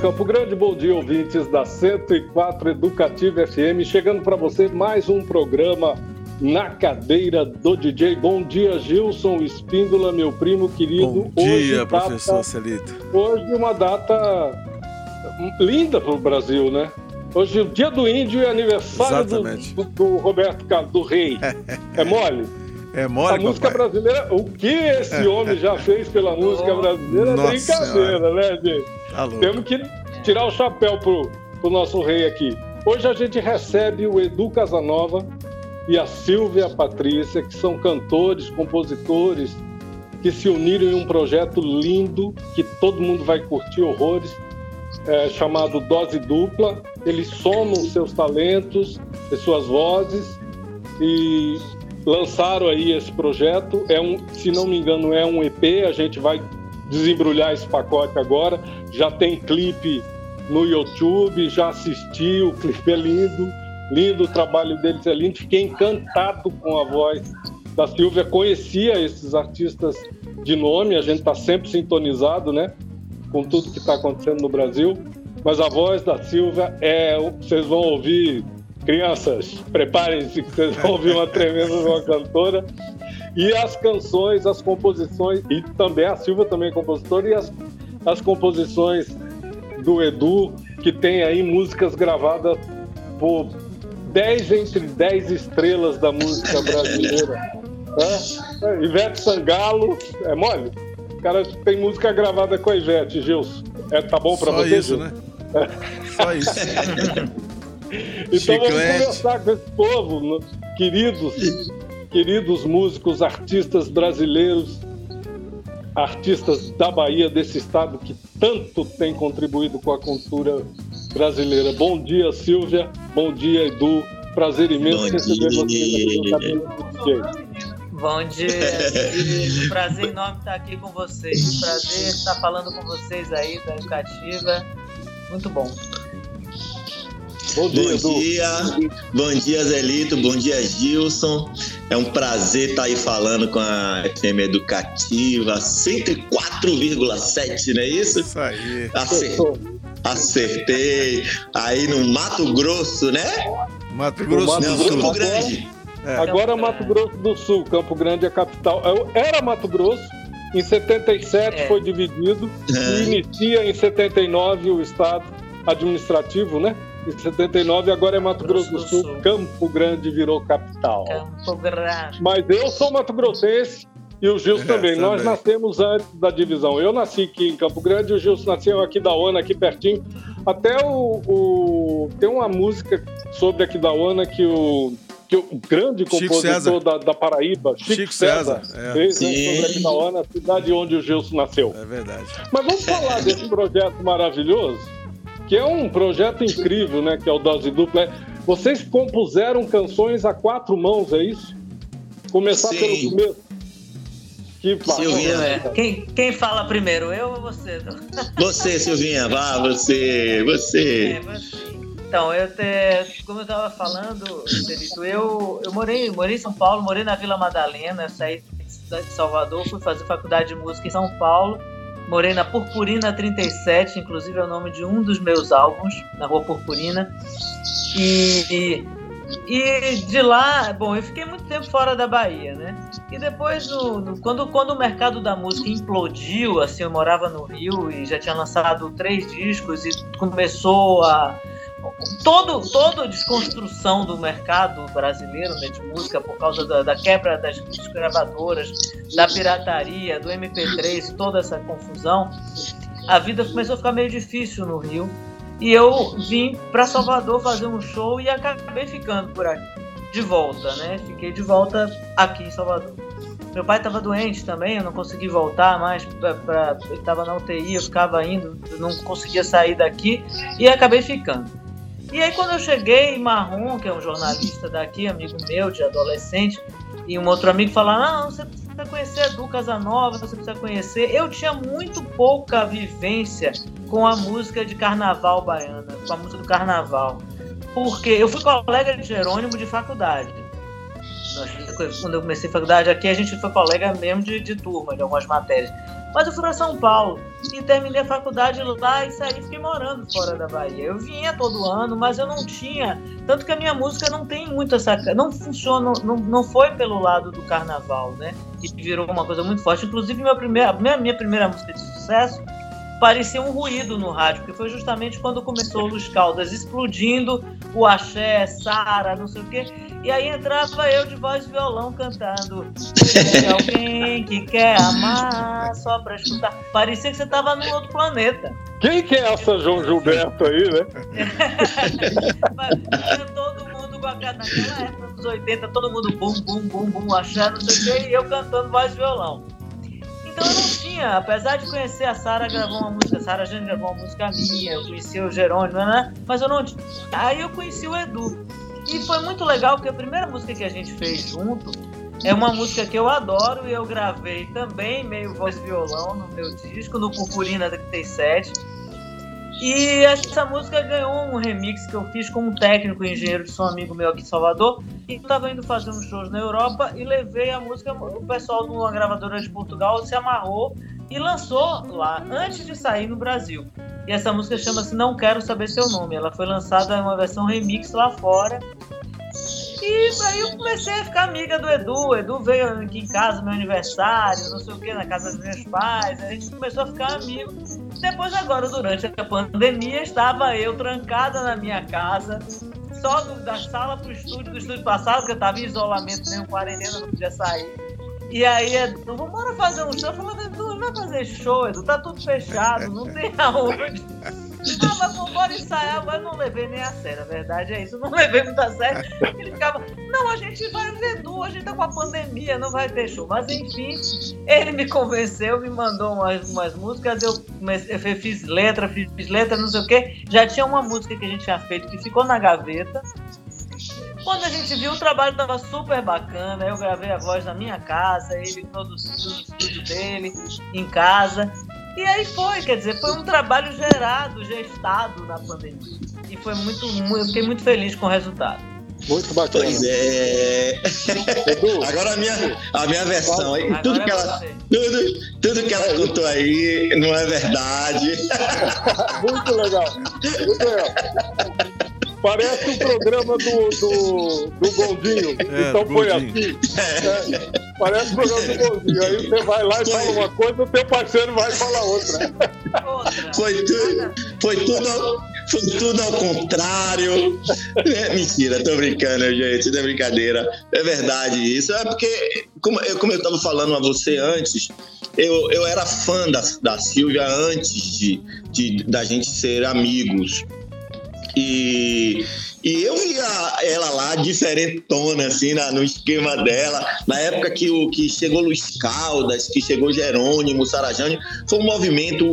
Campo Grande. Bom dia, ouvintes da 104 Educativa FM. Chegando para você mais um programa na cadeira do DJ. Bom dia, Gilson Espíndola, meu primo querido. Bom dia, hoje, professor data, Celito. Hoje uma data linda para o Brasil, né? Hoje é o dia do índio e aniversário do, do, do, Roberto Carlos, do rei. É mole? É mole, A música papai. brasileira, o que esse homem já fez pela música brasileira é brincadeira, senhora. né, gente? Tá Temos que tirar o chapéu pro, pro nosso rei aqui. Hoje a gente recebe o Edu Casanova e a Silvia Patrícia, que são cantores, compositores, que se uniram em um projeto lindo que todo mundo vai curtir horrores, é, chamado Dose Dupla. Eles somam seus talentos e suas vozes e lançaram aí esse projeto. É um, se não me engano, é um EP. A gente vai desembrulhar esse pacote agora. Já tem clipe no YouTube, já assisti, o clipe é lindo, lindo o trabalho deles é lindo. Fiquei encantado com a voz da Silvia. Conhecia esses artistas de nome, a gente está sempre sintonizado, né? Com tudo que está acontecendo no Brasil. Mas a voz da Silvia é. Vocês vão ouvir, crianças, preparem-se que vocês vão ouvir uma tremenda uma cantora. E as canções, as composições, e também a Silva também é compositora, e as, as composições do Edu, que tem aí músicas gravadas por 10 entre 10 estrelas da música brasileira. é? Ivete Sangalo, é mole? O cara tem música gravada com a Ivete, Gilson. É, tá bom pra Só você? isso, né? Só isso. então Chiclete. vamos conversar com esse povo, queridos queridos músicos, artistas brasileiros, artistas da Bahia, desse estado que tanto tem contribuído com a cultura brasileira. Bom dia, Silvia. Bom dia, Edu. Prazer imenso Bom receber vocês aqui no Bom dia, prazer enorme estar aqui com vocês. Prazer estar falando com vocês aí da Educativa. Muito bom. Bom dia, bom dia, bom dia, Zelito, bom dia, Gilson. É um prazer estar aí falando com a FM Educativa 104,7, não é isso? Isso aí. Acertei. Acertei. Aí no Mato Grosso, né? Mato Grosso, Mato não, Grosso Campo Grande. É. Agora é Mato Grosso do Sul, Campo Grande é a capital. Era Mato Grosso, em 77 é. foi dividido é. e inicia em 79 o estado administrativo, né? Em 79, agora é Mato Grosso, do Sul. Sul. Campo Grande virou capital. Campo Grande. Mas eu sou Mato Grossense e o Gilson é, também. também. Nós nascemos antes da divisão. Eu nasci aqui em Campo Grande e o Gilson nasceu aqui da ONA, aqui pertinho. Até o, o... tem uma música sobre aqui da ONA que o que o grande compositor da, da, Paraíba, Chico, Chico César, César é. fez né, sobre aqui da ONA, a cidade onde o Gilson nasceu. É verdade. Mas vamos falar desse projeto maravilhoso que é um projeto incrível, né? Que é o Dose Dupla. Vocês compuseram canções a quatro mãos, é isso? Começar Sim. pelo começo. Que Silvinha, é. quem, quem fala primeiro, eu ou você? Você, Silvinha, vá, você, você. É, você. Então, eu te, como eu estava falando, eu, eu morei, morei em São Paulo, morei na Vila Madalena, saí de Salvador, fui fazer faculdade de música em São Paulo Morei na Purpurina 37, inclusive é o nome de um dos meus álbuns, na Rua Purpurina. E, e, de lá, bom, eu fiquei muito tempo fora da Bahia, né? E depois, no, no, quando, quando o mercado da música implodiu, assim, eu morava no Rio e já tinha lançado três discos e começou a todo, toda a desconstrução do mercado brasileiro né, de música por causa da, da quebra das gravadoras, da pirataria, do MP3, toda essa confusão, a vida começou a ficar meio difícil no Rio. E eu vim para Salvador fazer um show e acabei ficando por aqui, de volta, né? Fiquei de volta aqui em Salvador. Meu pai estava doente também, eu não consegui voltar mais, pra ele estava na UTI, eu ficava indo, não conseguia sair daqui e acabei ficando. E aí quando eu cheguei, Marrom, que é um jornalista daqui, amigo meu de adolescente, e um outro amigo falaram, não, você precisa conhecer Edu Casanova, você precisa conhecer. Eu tinha muito pouca vivência com a música de carnaval baiana, com a música do carnaval. Porque eu fui colega de Jerônimo de faculdade. Quando eu comecei a faculdade aqui, a gente foi colega mesmo de, de turma, de algumas matérias. Mas eu fui para São Paulo e terminei a faculdade lá e saí fiquei morando fora da Bahia. Eu vinha todo ano, mas eu não tinha. Tanto que a minha música não tem muito essa. Não funciona, não, não foi pelo lado do carnaval, né? Que virou uma coisa muito forte. Inclusive, minha primeira, minha, minha primeira música de sucesso parecia um ruído no rádio, porque foi justamente quando começou o Luz Caldas explodindo, o axé, Sara, não sei o quê. E aí entrava eu de voz e violão cantando. alguém que quer amar só pra escutar. Parecia que você tava num outro planeta. Quem que é essa João Gilberto aí, né? todo mundo naquela época dos 80, todo mundo bum, bum, bum, bum, achando, não sei o quê, e eu cantando voz e violão. Então eu não tinha, apesar de conhecer a Sara, gravou uma música, a Sara Jane gravou uma música minha, eu conheci o Jerônimo, né? Mas eu não. Aí eu conheci o Edu. E foi muito legal, porque a primeira música que a gente fez junto é uma música que eu adoro e eu gravei também, meio voz violão, no meu disco, no Purpurina 37. E essa música ganhou um remix que eu fiz com um técnico engenheiro de som amigo meu aqui em Salvador. E eu estava indo fazer uns shows na Europa e levei a música. O pessoal de uma gravadora de Portugal se amarrou e lançou lá, antes de sair no Brasil. E essa música chama-se Não Quero Saber Seu Nome. Ela foi lançada em uma versão remix lá fora. E aí eu comecei a ficar amiga do Edu. O Edu veio aqui em casa no meu aniversário, não sei o que, na casa dos meus pais. A gente começou a ficar amigo. Depois, agora, durante a pandemia, estava eu trancada na minha casa, só do, da sala para o estúdio, do estúdio passado, porque eu estava em isolamento, nem quarentena, não podia sair. E aí, Edu, vamos fazer um show. Eu falei, Edu, não vai fazer show, Edu, tá tudo fechado, não tem aonde. Ah, mas vambora ensaiar, mas não levei nem a sério, a verdade é isso, não levei muito a sério. Ele ficava, não, a gente vai ver Edu, a gente tá com a pandemia, não vai ter show. Mas enfim, ele me convenceu, me mandou umas, umas músicas, eu, eu fiz letra, fiz, fiz letra, não sei o quê. Já tinha uma música que a gente tinha feito que ficou na gaveta. Quando a gente viu, o trabalho estava super bacana. Eu gravei a voz na minha casa, ele produziu no estúdio dele, em casa. E aí foi, quer dizer, foi um trabalho gerado, gestado na pandemia. E foi muito, eu fiquei muito feliz com o resultado. Muito bacana. Pois é. Agora a minha, a minha versão aí, tudo que, ela, tudo, tudo que ela contou aí não é verdade. Muito legal. Muito legal. Parece o programa do, do, do Gondinho. É, então foi assim. É, parece o programa do Gondinho. Aí você vai lá e fala uma coisa, o teu parceiro vai falar outra. Foi tudo, foi tudo, foi tudo ao contrário. É, mentira, tô brincando, gente. Não é brincadeira. É verdade isso. É porque, como eu, como eu tava falando a você antes, eu, eu era fã da, da Silvia antes de, de da gente ser amigos. E, e eu via ela lá diferentona, assim, na, no esquema dela. Na época que, o, que chegou Luiz Caldas, que chegou Jerônimo, Sarajane, foi um movimento.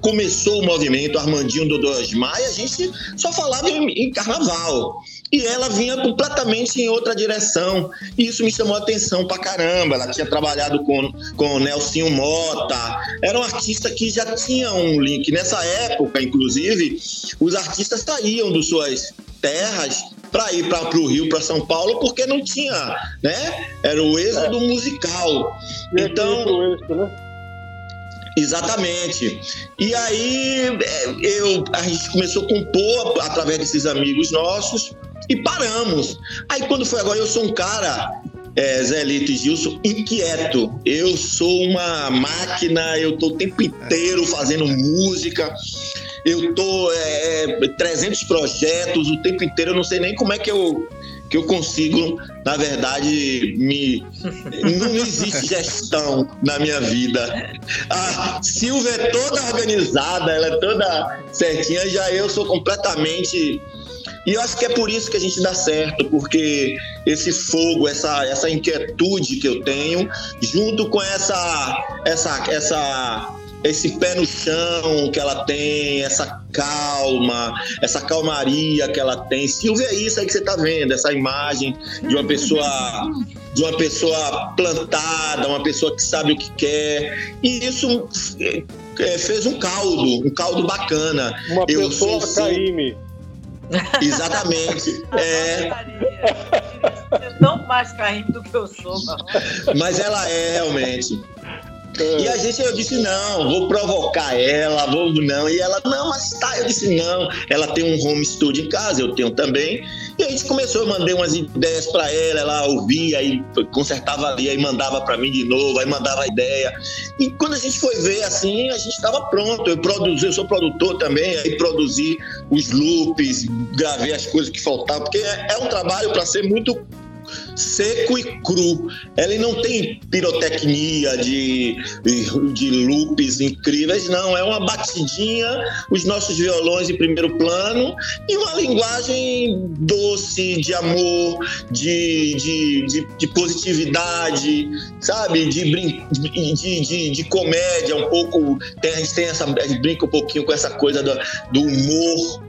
Começou o movimento Armandinho do Osmar e a gente só falava em, em carnaval e ela vinha completamente em outra direção. E isso me chamou a atenção pra caramba. Ela tinha trabalhado com, com Nelsinho Mota, era um artista que já tinha um link. Nessa época, inclusive, os artistas saíam das suas terras para ir para o Rio, para São Paulo, porque não tinha, né? Era o êxodo é. musical. E então, êxito, né? Exatamente. E aí é, eu, a gente começou a compor através desses amigos nossos e paramos. Aí quando foi agora, eu sou um cara, é, Zé Lito e Gilson, inquieto. Eu sou uma máquina, eu tô o tempo inteiro fazendo música. Eu tô é, 300 é, projetos o tempo inteiro, eu não sei nem como é que eu que eu consigo, na verdade, me. Não existe gestão na minha vida. A Silvia é toda organizada, ela é toda certinha, já eu sou completamente e eu acho que é por isso que a gente dá certo, porque esse fogo, essa, essa inquietude que eu tenho, junto com essa, essa, essa, esse pé no chão que ela tem, essa calma, essa calmaria que ela tem. Silvia, é isso aí que você está vendo, essa imagem de uma pessoa de uma pessoa plantada, uma pessoa que sabe o que quer. E isso é, fez um caldo, um caldo bacana. Uma eu pessoa sou, Caíme. Exatamente. é... Ser tão mais carente do que eu sou. Mas ela é realmente. É. E a gente, eu disse, não, vou provocar ela, vou não. E ela, não, mas tá. Eu disse, não. Ela tem um home studio em casa, eu tenho também. E a gente começou, eu mandei umas ideias para ela, ela ouvia, aí consertava ali, aí mandava para mim de novo, aí mandava a ideia. E quando a gente foi ver assim, a gente estava pronto. Eu produzi, eu sou produtor também, aí produzi os loops, gravei as coisas que faltavam, porque é, é um trabalho para ser muito seco e cru. Ele não tem pirotecnia de, de loops incríveis, não. É uma batidinha, os nossos violões em primeiro plano e uma linguagem doce, de amor, de, de, de, de positividade, sabe? De, de, de, de, comédia, um pouco. Tem, a gente tem essa. A gente brinca um pouquinho com essa coisa do, do humor.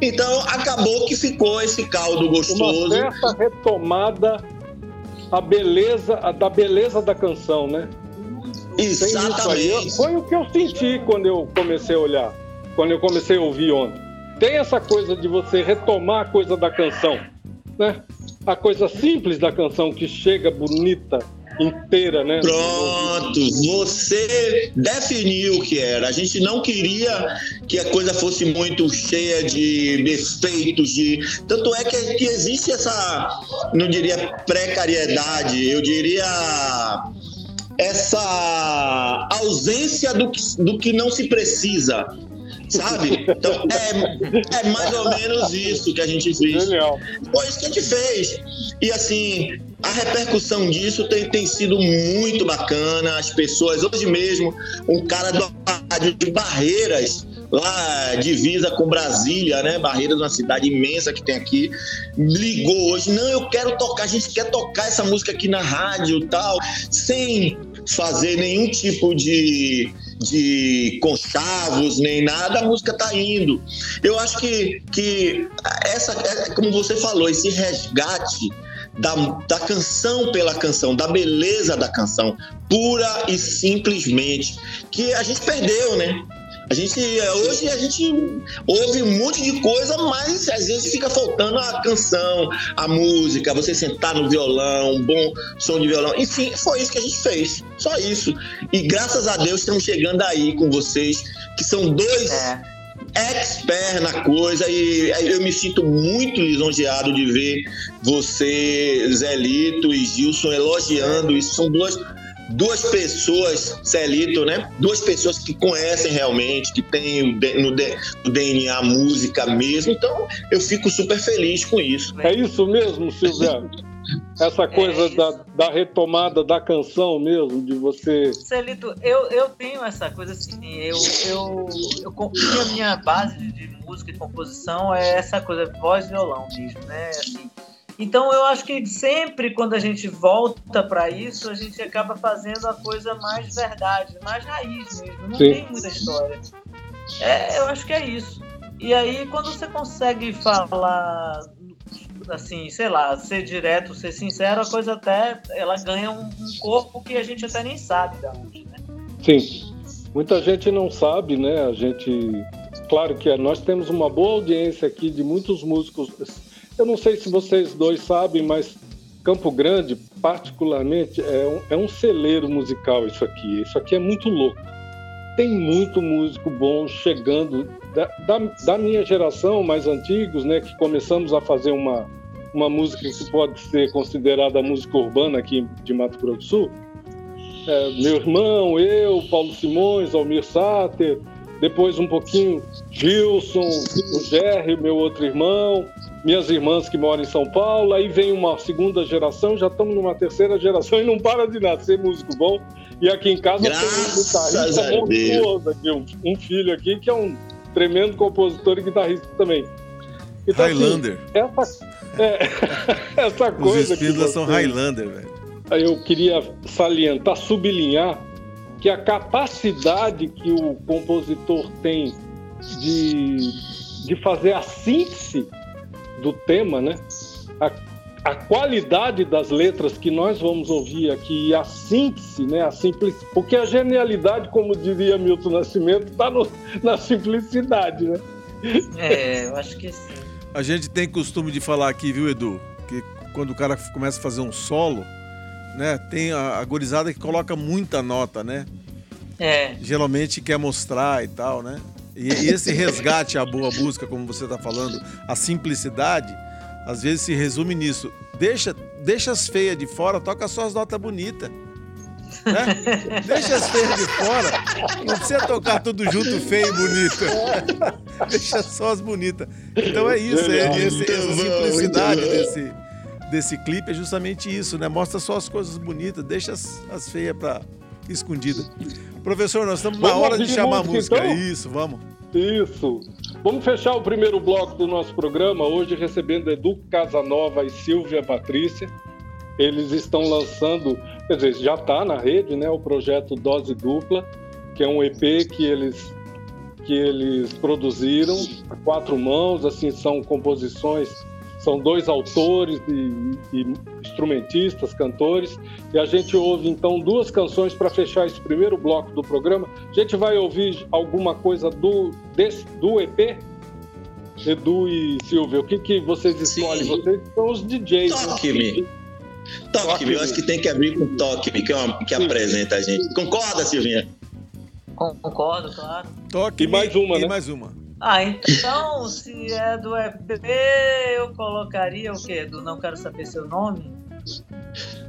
Então acabou que ficou esse caldo gostoso. Uma certa retomada a beleza, a, da beleza da canção, né? Exatamente. Foi o que eu senti quando eu comecei a olhar, quando eu comecei a ouvir ontem. Tem essa coisa de você retomar a coisa da canção, né? A coisa simples da canção que chega bonita, inteira, né? Pronto, você definiu o que era. A gente não queria que a coisa fosse muito cheia de defeitos, de tanto é que, que existe essa, não diria precariedade, eu diria essa ausência do do que não se precisa sabe? Então é, é mais ou menos isso que a gente fez. Genial. Foi isso que a gente fez. E assim, a repercussão disso tem, tem sido muito bacana. As pessoas, hoje mesmo, um cara do rádio de Barreiras, lá divisa com Brasília, né? Barreiras, uma cidade imensa que tem aqui, ligou hoje. Não, eu quero tocar, a gente quer tocar essa música aqui na rádio tal, sem fazer nenhum tipo de de conchavos nem nada, a música tá indo. Eu acho que, que essa, é, como você falou, esse resgate da, da canção pela canção, da beleza da canção, pura e simplesmente, que a gente perdeu, né? A gente, hoje a gente ouve um monte de coisa, mas às vezes fica faltando a canção, a música, você sentar no violão, um bom som de violão. Enfim, foi isso que a gente fez. Só isso. E graças a Deus estamos chegando aí com vocês, que são dois. É expert na coisa e eu me sinto muito lisonjeado de ver você, Zelito e Gilson elogiando isso. São duas duas pessoas, Celito, né? Duas pessoas que conhecem realmente, que têm no, DNA música mesmo. Então, eu fico super feliz com isso. É isso mesmo, Silvia? Essa coisa é da, da, retomada da canção mesmo, de você. Celito, eu, eu tenho essa coisa assim, eu, eu, eu, a minha base de música e composição é essa coisa, voz e violão mesmo, né? Assim, então eu acho que sempre quando a gente volta para isso, a gente acaba fazendo a coisa mais verdade, mais raiz mesmo. Não Sim. tem muita história. É, eu acho que é isso. E aí quando você consegue falar assim, sei lá, ser direto, ser sincero, a coisa até ela ganha um, um corpo que a gente até nem sabe da onde, né? Sim. Muita gente não sabe, né? A gente, claro que é, nós temos uma boa audiência aqui de muitos músicos eu não sei se vocês dois sabem, mas Campo Grande, particularmente, é um, é um celeiro musical isso aqui. Isso aqui é muito louco. Tem muito músico bom chegando da, da, da minha geração, mais antigos, né, que começamos a fazer uma, uma música que pode ser considerada música urbana aqui de Mato Grosso do Sul. É, meu irmão, eu, Paulo Simões, Almir Sater, depois um pouquinho Gilson, o Jerry, meu outro irmão, minhas irmãs que moram em São Paulo, aí vem uma segunda geração, já estamos numa terceira geração e não para de nascer músico bom. E aqui em casa Graças tem um guitarrista monstruoso aqui, um, um, filho aqui que é um tremendo compositor e guitarrista também. Então, assim, Highlander. Assim, essa, é, essa coisa. Os Spindler são Highlander, velho. Eu queria salientar, sublinhar que a capacidade que o compositor tem de, de fazer a síntese do tema, né? A, a qualidade das letras que nós vamos ouvir aqui a síntese, né? A simplicidade, porque a genialidade, como diria Milton Nascimento, está na simplicidade, né? É, eu acho que sim. A gente tem costume de falar aqui, viu, Edu? Que quando o cara começa a fazer um solo, né? Tem a, a gorizada que coloca muita nota, né? é. geralmente quer mostrar e tal, né? E, e esse resgate à boa música, como você está falando, a simplicidade, às vezes se resume nisso. Deixa, deixa as feias de fora, toca só as notas bonitas. Né? Deixa as feias de fora. Não precisa tocar tudo junto, feio e bonito. Deixa só as bonitas. Então é isso, é, esse, essa simplicidade desse, desse clipe é justamente isso, né? Mostra só as coisas bonitas, deixa as, as feias para escondida. Professor, nós estamos na hora de chamar música, a música. Então? Isso, vamos. Isso. Vamos fechar o primeiro bloco do nosso programa, hoje recebendo Edu Casanova e Silvia Patrícia. Eles estão lançando, quer dizer, já está na rede, né, o projeto Dose Dupla, que é um EP que eles que eles produziram a quatro mãos, assim, são composições são dois autores e, e, instrumentistas, cantores, e a gente ouve então duas canções para fechar esse primeiro bloco do programa. A gente vai ouvir alguma coisa do, desse, do EP? Edu e Silvio, o que, que vocês escolhem? Sim. Vocês são os DJs. Né? Toque-me. Toque-me, eu acho que tem que abrir com Toque-me, que, é que apresenta a gente. Concorda, Silvinha? Concordo, claro. Toque. E mais uma, e né? mais uma. Ah, então, se é do EP, eu colocaria o quê? Do Não Quero Saber Seu Nome?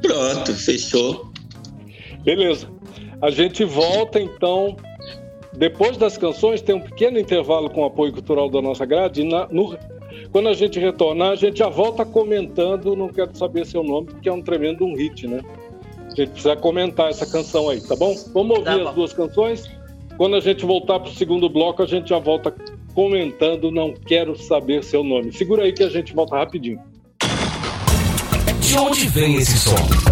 Pronto, fechou. Beleza. A gente volta, então. Depois das canções, tem um pequeno intervalo com o apoio cultural da nossa grade. Na, no, quando a gente retornar, a gente já volta comentando Não Quero Saber Seu Nome, porque é um tremendo um hit, né? A gente precisa comentar essa canção aí, tá bom? Vamos ouvir tá bom. as duas canções. Quando a gente voltar para o segundo bloco, a gente já volta comentando Não Quero Saber Seu Nome. Segura aí que a gente volta rapidinho. De onde vem esse som?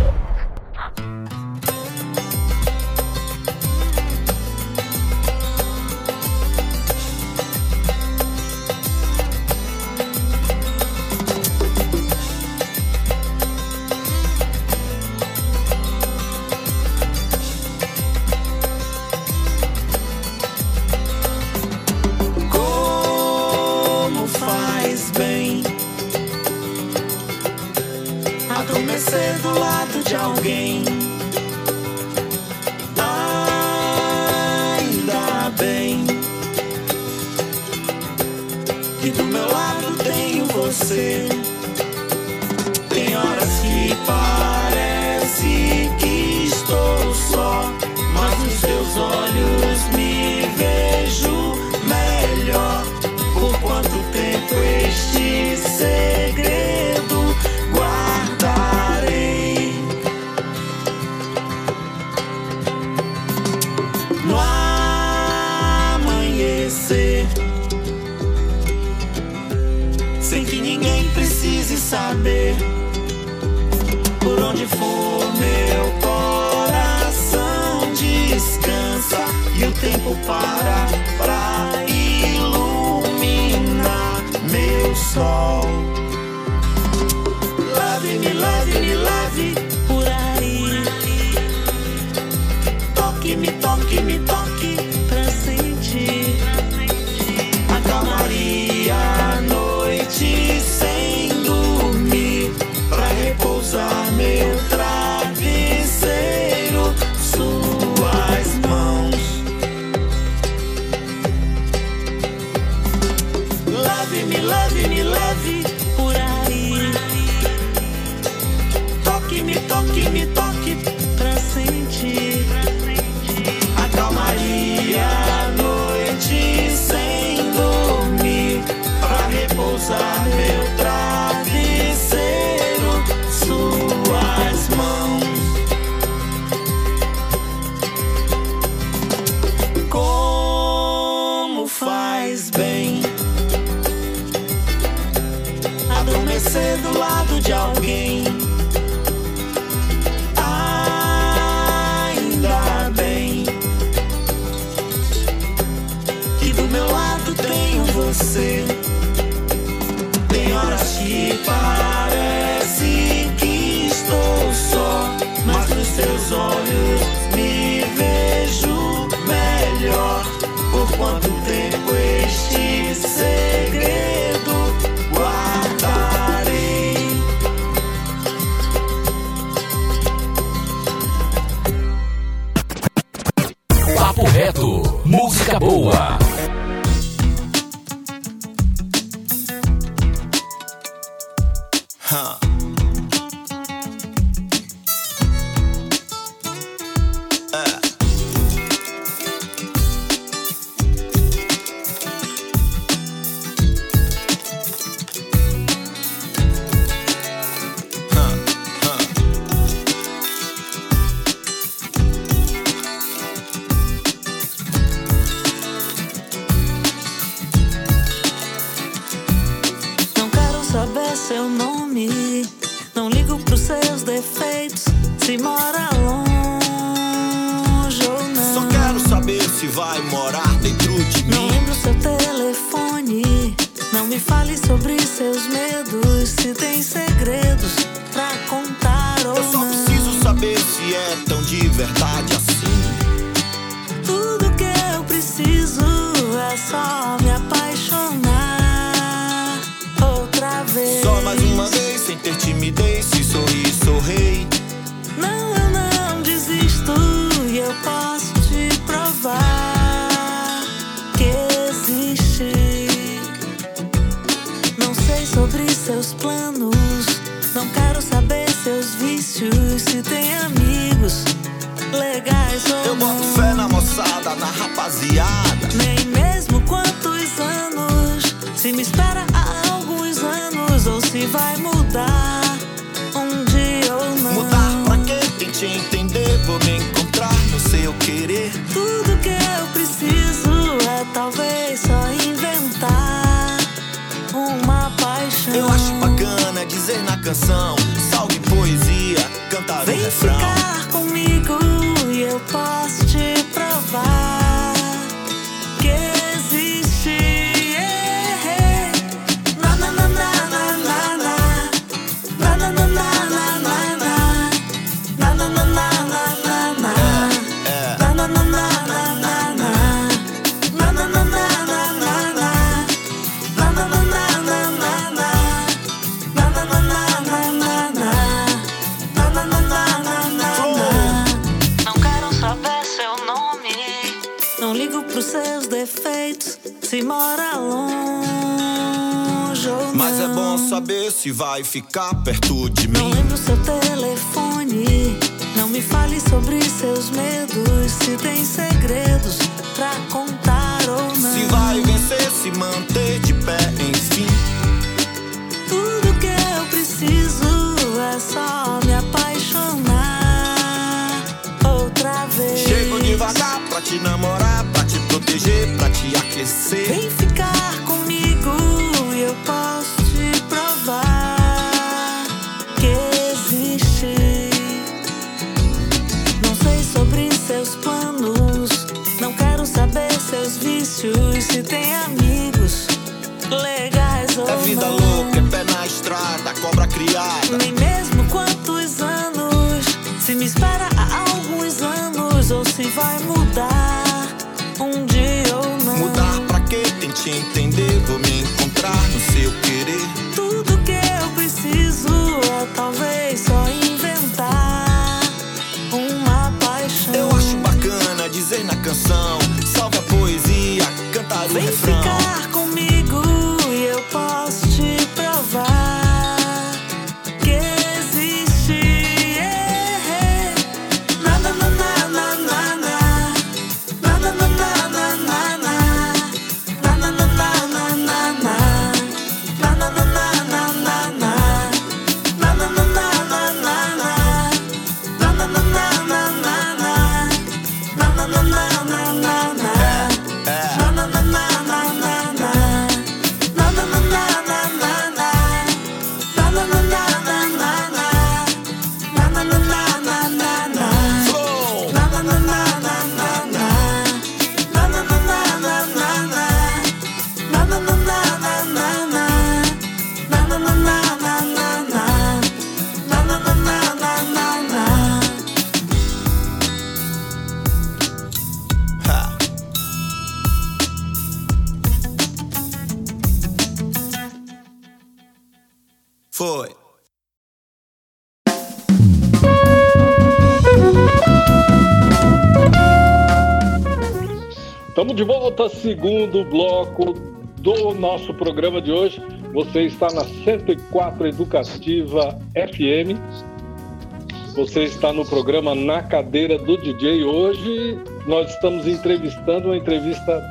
Se vai ficar perto de mim. Não lembro seu telefone. Não me fale sobre seus medos. Se tem segredos pra contar ou não. Se vai vencer, se manter de pé, enfim. Tudo que eu preciso é só me apaixonar outra vez. Chego devagar pra te namorar, pra te proteger, pra te aquecer. Estamos de volta, segundo bloco do nosso programa de hoje. Você está na 104 Educativa FM. Você está no programa Na Cadeira do DJ. Hoje nós estamos entrevistando uma entrevista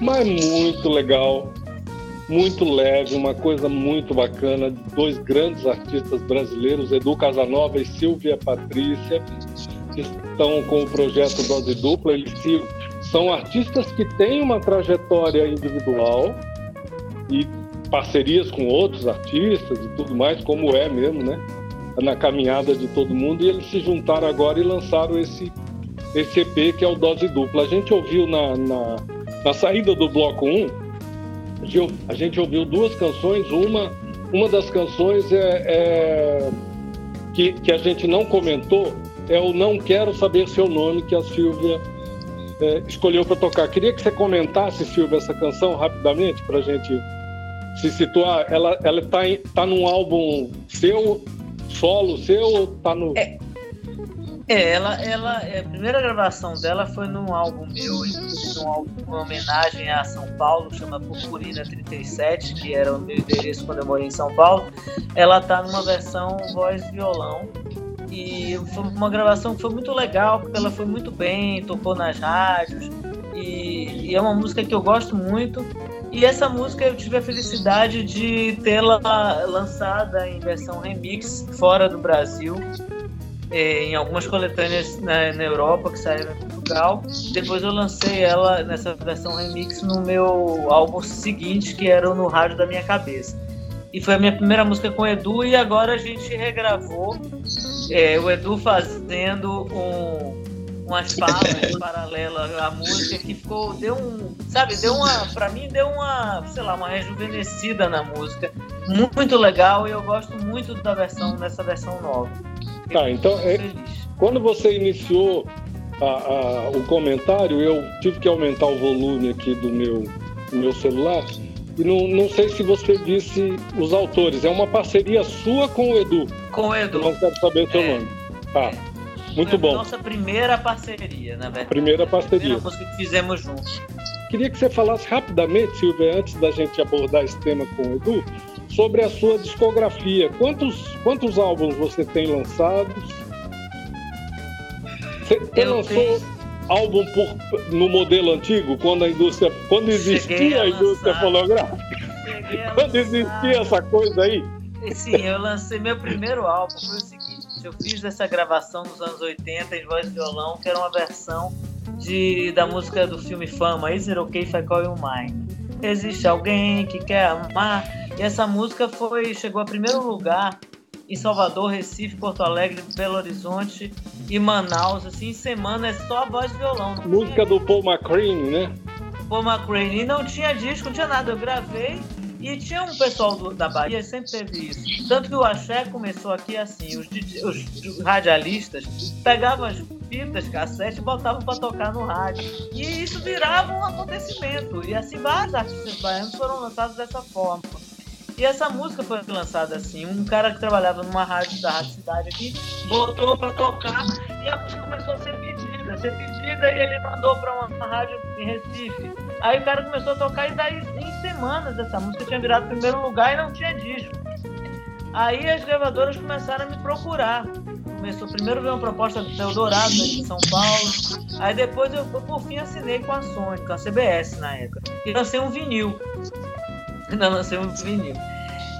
mas muito legal, muito leve, uma coisa muito bacana. Dois grandes artistas brasileiros, Edu Casanova e Silvia Patrícia, que estão com o projeto Dose Dupla. Eles são artistas que têm uma trajetória individual e parcerias com outros artistas e tudo mais, como é mesmo, né? Na caminhada de todo mundo. E eles se juntaram agora e lançaram esse, esse EP que é o Dose Dupla. A gente ouviu na, na na saída do bloco 1, a gente ouviu duas canções. Uma, uma das canções é, é que, que, a gente não comentou é o Não Quero Saber Seu Nome, que a Silvia é, escolheu para tocar. Queria que você comentasse, Silvia, essa canção rapidamente, para a gente se situar. Ela está tá num álbum seu, solo seu, está no. É. É, ela, ela, a primeira gravação dela foi num álbum meu, num álbum uma homenagem a São Paulo, chama Purpurina 37, que era o meu endereço quando eu morei em São Paulo. Ela tá numa versão voz violão e foi uma gravação que foi muito legal, porque ela foi muito bem, tocou nas rádios e, e é uma música que eu gosto muito. E essa música eu tive a felicidade de tê-la lançada em versão remix fora do Brasil é, em algumas coletâneas na, na, Europa que saíram em Portugal. Depois eu lancei ela nessa versão remix no meu álbum seguinte, que era No Rádio da Minha Cabeça. E foi a minha primeira música com o Edu e agora a gente regravou é, o Edu fazendo um, umas falas paralelas à música que ficou deu um sabe deu uma para mim deu uma sei lá uma rejuvenescida na música. Muito legal e eu gosto muito da versão dessa versão nova. Tá, então é, quando você iniciou a, a, o comentário, eu tive que aumentar o volume aqui do meu, do meu celular. E não, não sei se você disse os autores. É uma parceria sua com o Edu. Com o Edu. Eu não quero saber o seu é. nome. Tá. É. Muito Foi bom. Nossa primeira parceria, na verdade. Primeira parceria. Primeira música que fizemos juntos. Queria que você falasse rapidamente, Silvia, antes da gente abordar esse tema com o Edu, sobre a sua discografia. Quantos, quantos álbuns você tem lançados? Você lançou tenho... álbum por, no modelo antigo, quando a indústria. Quando existia a, a indústria fonográfica? Quando existia essa coisa aí? Sim, eu lancei meu primeiro álbum, foi o seguinte, eu fiz essa gravação nos anos 80 em voz e violão, que era uma versão de, da música do filme Fama, Is It Okay If I Call You Mine? Existe alguém que quer amar e essa música foi chegou a primeiro lugar em Salvador, Recife, Porto Alegre, Belo Horizonte e Manaus. Assim, em semana é só voz e violão. Música do Paul McCrane, né? Paul McCrane. E não tinha disco, não tinha nada. Eu gravei e tinha um pessoal do, da Bahia, sempre teve isso. Tanto que o axé começou aqui assim, os, os radialistas pegavam as fitas, cassete e botavam para tocar no rádio. E isso virava um acontecimento. E assim, vários artistas baianos foram lançados dessa forma. E essa música foi lançada assim. Um cara que trabalhava numa rádio da Rádio Cidade aqui botou para tocar e a música começou a ser pedida, ser pedida e ele mandou para uma, uma, rádio em Recife. Aí o cara começou a tocar e daí em semanas essa música tinha virado primeiro lugar e não tinha disco. Aí as gravadoras começaram a me procurar. Começou primeiro veio uma proposta do Eldorado, de São Paulo. Aí depois eu, por fim, assinei com a Sony, com a CBS na época. E lancei um vinil ainda lancei um vinil.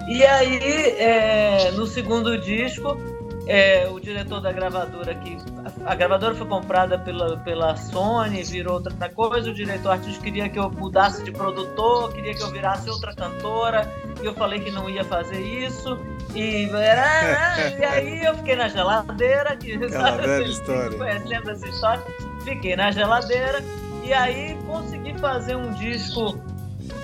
E aí, é, no segundo disco, é, o diretor da gravadora que a, gravadora foi comprada pela, pela Sony, virou outra coisa. O diretor artístico queria que eu mudasse de produtor, queria que eu virasse outra cantora. E eu falei que não ia fazer isso. E, era, e aí eu fiquei na geladeira. Que, Aquela velha história. Conhecendo essa história, fiquei na geladeira. E aí consegui fazer um disco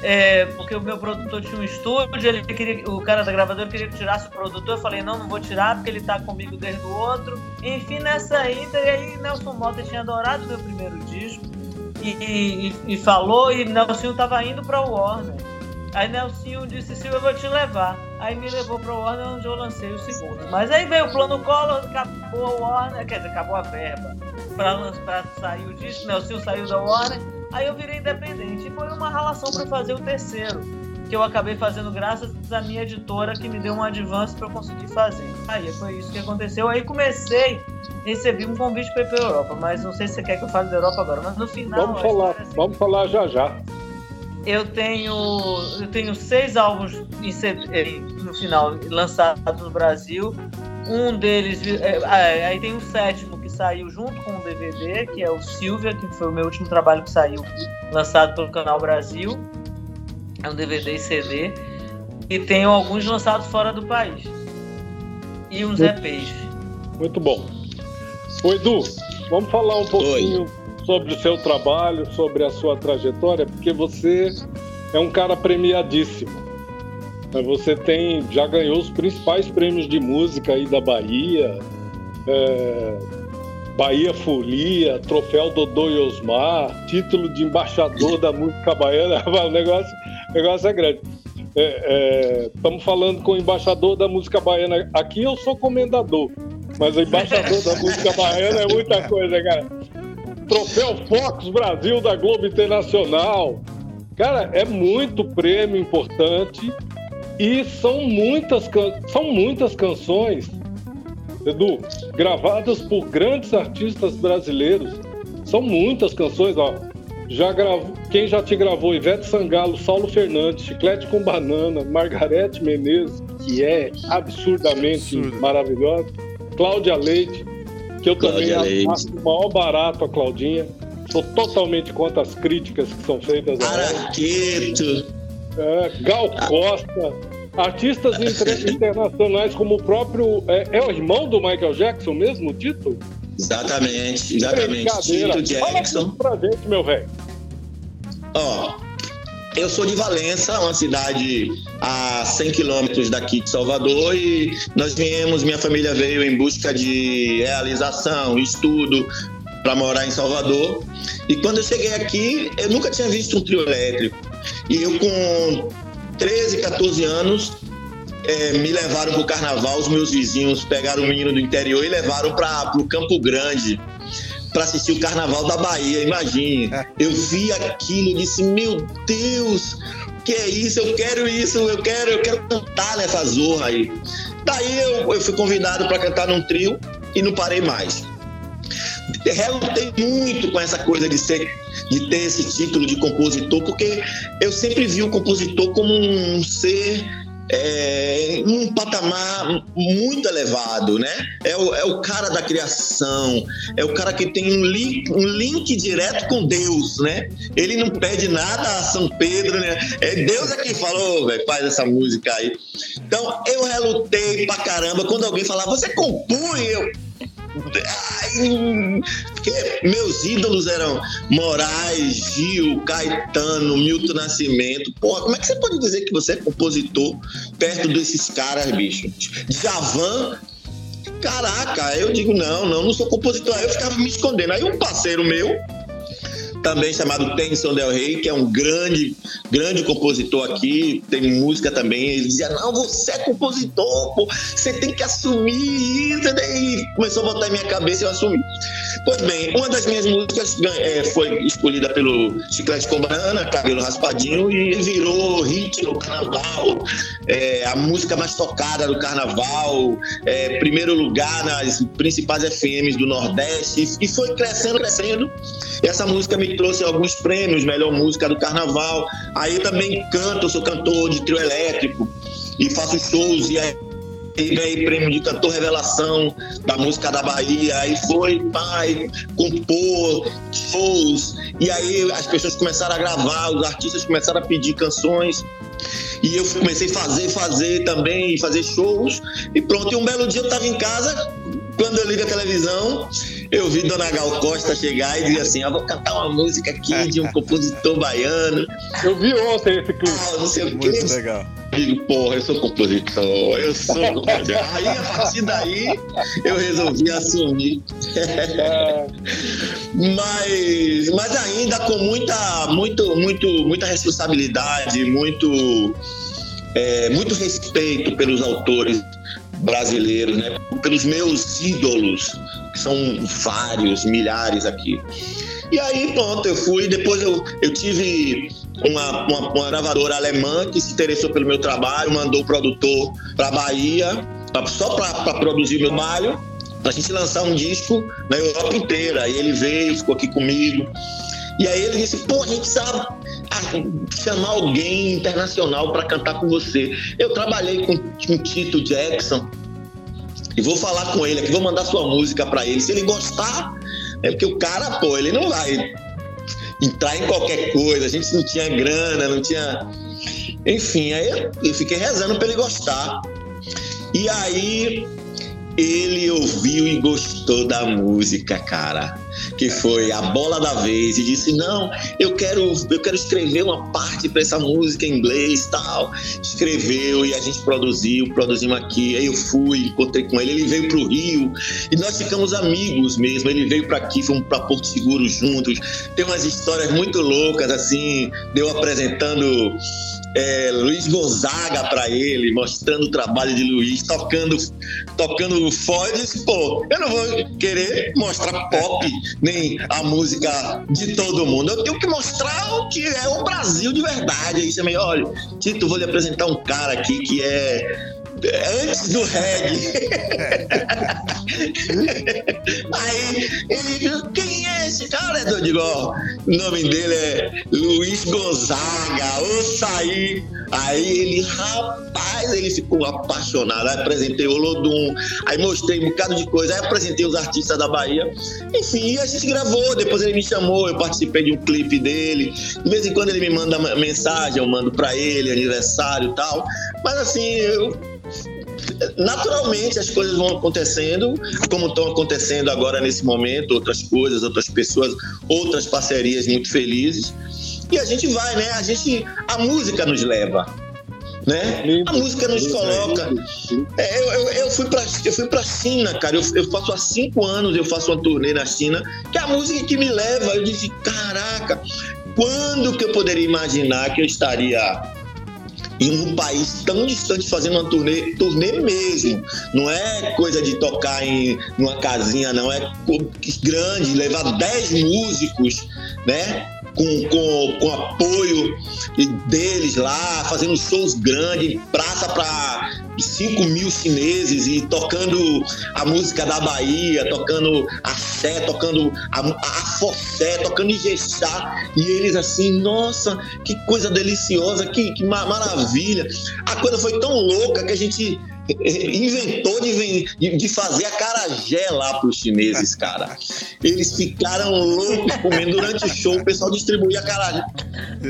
é, porque o meu produtor tinha um estúdio, ele queria, o cara da gravadora queria que tirasse o produtor, eu falei, não, não vou tirar, porque ele tá comigo desde o outro. Enfim, nessa ida, e aí Nelson Mota tinha adorado meu primeiro disco e, e, e falou, e Nelson tava indo pra Warner. Aí Nelson disse, Silvio, eu vou te levar. Aí me levou pra Warner, onde eu lancei o segundo. Mas aí veio o plano Collor, acabou a Warner, quer dizer, acabou a verba. para sair o disco? O Sil saiu da Warner, aí eu virei independente. E foi uma relação para fazer o terceiro, que eu acabei fazendo graças à minha editora que me deu um advance para eu conseguir fazer. Aí foi isso que aconteceu. Aí comecei, recebi um convite para ir para Europa, mas não sei se você quer que eu fale da Europa agora, mas no final. Vamos falar, assim, vamos falar já já. Eu tenho, eu tenho seis álbuns no final lançados no Brasil. Um deles, é, é, aí tem o sétimo que saiu junto com o DVD, que é o Silvia, que foi o meu último trabalho que saiu lançado pelo Canal Brasil. É um DVD e CD. E tenho alguns lançados fora do país. E uns muito, EPs. Muito bom. O Edu, vamos falar um pouquinho Oi. Sobre o seu trabalho, sobre a sua trajetória, porque você é um cara premiadíssimo. Você tem, já ganhou os principais prêmios de música aí da Bahia, é, Bahia Folia, Troféu Dodô e Osmar, título de embaixador da música baiana, o negócio, negócio é grande. Estamos é, é, falando com o embaixador da música baiana. Aqui eu sou comendador, mas o embaixador da música baiana é muita coisa, cara. Troféu Fox Brasil da Globo Internacional. Cara, é muito prêmio importante e são muitas, são muitas canções, Edu, gravadas por grandes artistas brasileiros. São muitas canções, ó. Já gravou, quem já te gravou? Ivete Sangalo, Saulo Fernandes, Chiclete com Banana, Margarete Menezes, que é absurdamente Absurdo. maravilhosa, Cláudia Leite, que eu Cláudia também acho o maior barato a Claudinha. Sou totalmente contra as críticas que são feitas Araqueto. É, Gal Costa, artistas inter, internacionais como o próprio. É, é, o irmão do Michael Jackson mesmo, o Tito? Exatamente, exatamente. Tito Jackson. Fala pra gente, meu velho. Ó, eu sou de Valença, uma cidade a 100 quilômetros daqui de Salvador, e nós viemos, minha família veio em busca de realização, estudo, para morar em Salvador. E quando eu cheguei aqui, eu nunca tinha visto um trio elétrico. E eu, com 13, 14 anos, é, me levaram para o carnaval. Os meus vizinhos pegaram o menino do interior e levaram para o Campo Grande para assistir o carnaval da Bahia. Imagine, eu vi aquilo e disse: Meu Deus, que é isso? Eu quero isso, eu quero, eu quero cantar nessa zorra aí. Daí eu, eu fui convidado para cantar num trio e não parei mais relutei muito com essa coisa de ser de ter esse título de compositor, porque eu sempre vi o compositor como um ser é, um patamar muito elevado, né? É o, é o cara da criação, é o cara que tem um link, um link direto com Deus, né? Ele não pede nada a São Pedro, né? É Deus é quem falou, velho, faz essa música aí. Então eu relutei pra caramba quando alguém falava, você compõe, eu meus ídolos eram Moraes, Gil, Caetano, Milton Nascimento. Porra, como é que você pode dizer que você é compositor perto desses caras, bicho? Javan. Caraca, eu digo, não, não, não sou compositor. Aí eu ficava me escondendo. Aí um parceiro meu, também chamado Tennyson Del Rey, que é um grande, grande compositor aqui, tem música também. Ele dizia: Não, você é compositor, pô, você tem que assumir isso. Daí começou a botar em minha cabeça e eu assumi. Pois bem, uma das minhas músicas é, foi escolhida pelo Chiclete com Banana, Cabelo Raspadinho, e virou hit no carnaval, é, a música mais tocada do carnaval, é, primeiro lugar nas principais FMs do Nordeste, e foi crescendo, crescendo. E essa música me trouxe alguns prêmios, melhor música do carnaval. Aí eu também canto, sou cantor de trio elétrico e faço shows e aí ganhei prêmio de cantor revelação da música da Bahia, aí foi, pai, compor, shows, e aí as pessoas começaram a gravar, os artistas começaram a pedir canções, e eu comecei a fazer, fazer também, fazer shows, e pronto, e um belo dia eu estava em casa, quando eu ligo a televisão, eu vi Dona Gal Costa chegar e dizer assim: Eu vou cantar uma música aqui de um compositor baiano. Eu vi ontem esse clipe. Ah, não sei o quê. Muito legal. Digo, porra, eu sou compositor, eu sou compositor. Aí, a partir daí, eu resolvi assumir. mas, mas ainda com muita, muito, muito, muita responsabilidade, muito, é, muito respeito pelos autores brasileiros, né? pelos meus ídolos, são vários, milhares aqui. E aí, pronto, eu fui. Depois eu, eu tive uma, uma, uma gravadora alemã que se interessou pelo meu trabalho, mandou o produtor para Bahia, pra, só para produzir meu trabalho, para a gente lançar um disco na Europa inteira. Aí ele veio, ficou aqui comigo. E aí ele disse: pô, a gente sabe chamar alguém internacional para cantar com você. Eu trabalhei com, o Tito Jackson e vou falar com ele aqui, vou mandar sua música para ele. Se ele gostar, é porque o cara, pô, ele não vai entrar em qualquer coisa. A gente não tinha grana, não tinha. Enfim, aí eu fiquei rezando para ele gostar. E aí ele ouviu e gostou da música, cara. Que foi a bola da vez e disse: "Não, eu quero, eu quero escrever uma parte para essa música em inglês, tal". Escreveu e a gente produziu, produzimos aqui. Aí eu fui, encontrei com ele, ele veio pro Rio e nós ficamos amigos mesmo. Ele veio para aqui, fomos para Porto Seguro juntos. Tem umas histórias muito loucas assim, deu apresentando é, Luiz Gonzaga para ele, mostrando o trabalho de Luiz, tocando, tocando disse, pô, eu não vou querer mostrar pop, nem a música de todo mundo. Eu tenho que mostrar o que é o Brasil de verdade. Aí você me olha, Tito, vou lhe apresentar um cara aqui que é antes do reggae. Aí ele quem é esse cara? Eu digo, ó, o nome dele é Luiz Gonzaga, ou saí. Aí ele, rapaz, ele ficou apaixonado. Aí apresentei o Lodum, aí mostrei um bocado de coisa, aí apresentei os artistas da Bahia. Enfim, a gente gravou, depois ele me chamou, eu participei de um clipe dele. De vez em quando ele me manda mensagem, eu mando pra ele, aniversário e tal. Mas assim, eu naturalmente as coisas vão acontecendo, como estão acontecendo agora nesse momento, outras coisas, outras pessoas, outras parcerias muito felizes. E a gente vai, né? A gente, a música nos leva. Né? A música nos coloca. É, eu, eu, eu, fui para eu fui para China, cara. Eu, eu faço há cinco anos eu faço uma turnê na China, que é a música que me leva. Eu disse, caraca, quando que eu poderia imaginar que eu estaria em um país tão distante fazendo uma turnê, turnê mesmo. Não é coisa de tocar em uma casinha, não. É grande, levar 10 músicos, né? Com, com, com apoio deles lá, fazendo shows grandes, praça para 5 mil chineses e tocando a música da Bahia, tocando a Sé, tocando a, a Fossé, tocando Ijexá. E eles assim, nossa, que coisa deliciosa, que, que maravilha. A coisa foi tão louca que a gente inventou de, de fazer a carajé lá para os chineses, cara. Eles ficaram loucos comendo durante o show, o pessoal distribuía carajé.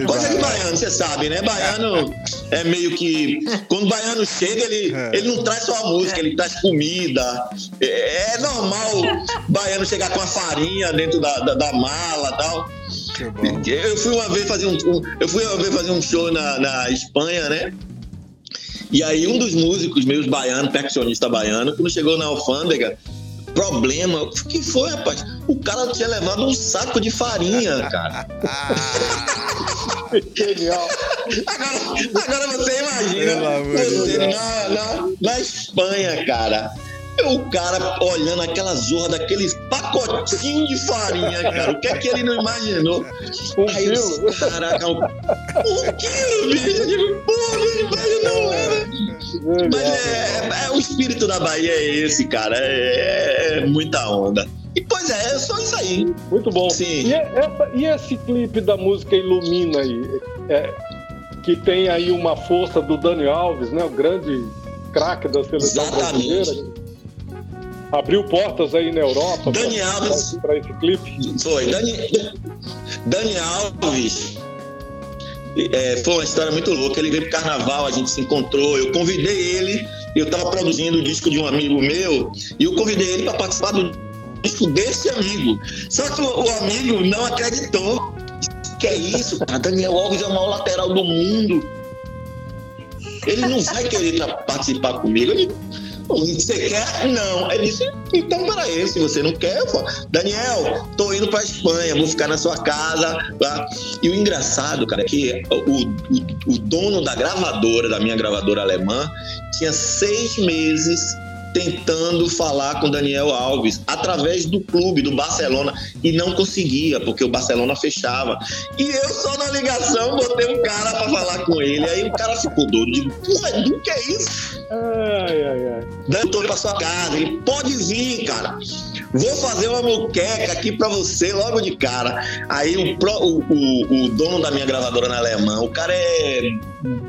Coisa de baiano, você sabe, né? Baiano é meio que. Quando o baiano chega, ele, é. ele não traz só a música, ele traz comida. É, é normal baiano chegar com a farinha dentro da, da, da mala e tal. Eu fui uma vez fazer um, um, eu fui uma vez fazer um show na, na Espanha, né? E aí um dos músicos meus baiano, percussionista baiano, quando chegou na alfândega, problema, o que foi, rapaz? O cara tinha levado um saco de farinha, cara. Genial. Agora, agora você imagina, você na, na, na Espanha, cara o cara olhando aquela zorra daqueles pacotinhos de farinha, cara. O que é que ele não imaginou? Um Aí? Eu, caraca, um, um quilo, bicho. Porra, não imaginou, né? Mas é, é, o espírito da Bahia é esse, cara. É, é muita onda. E pois é, é só isso aí. Muito bom. Sim. E, é, essa, e esse clipe da música Ilumina aí, é, que tem aí uma força do Dani Alves, né? O grande craque da seleção Exatamente. brasileira abriu portas aí na Europa Dani Alves para esse clipe. Foi, Dani, Dani Alves. É, foi uma história muito louca. Ele veio pro carnaval, a gente se encontrou. Eu convidei ele. Eu estava produzindo o disco de um amigo meu e eu convidei ele para participar do disco desse amigo. Só que o, o amigo não acreditou. Que é isso, cara? Daniel Alves é o maior lateral do mundo. Ele não vai querer participar comigo. Ele, você quer? Não. Ele disse, então peraí, se você não quer, pô. Daniel, tô indo pra Espanha, vou ficar na sua casa. Tá? E o engraçado, cara, é que o, o, o dono da gravadora, da minha gravadora alemã, tinha seis meses tentando falar com Daniel Alves através do clube, do Barcelona, e não conseguia, porque o Barcelona fechava. E eu só na ligação botei um cara para falar com ele. Aí o cara ficou doido. Digo, pô, Edu, que é isso? Ai, ai, ai. Daniel pra sua casa. Ele pode vir, cara. Vou fazer uma moqueca aqui para você logo de cara. Aí o, pro, o, o, o, dono da minha gravadora na Alemanha, o cara é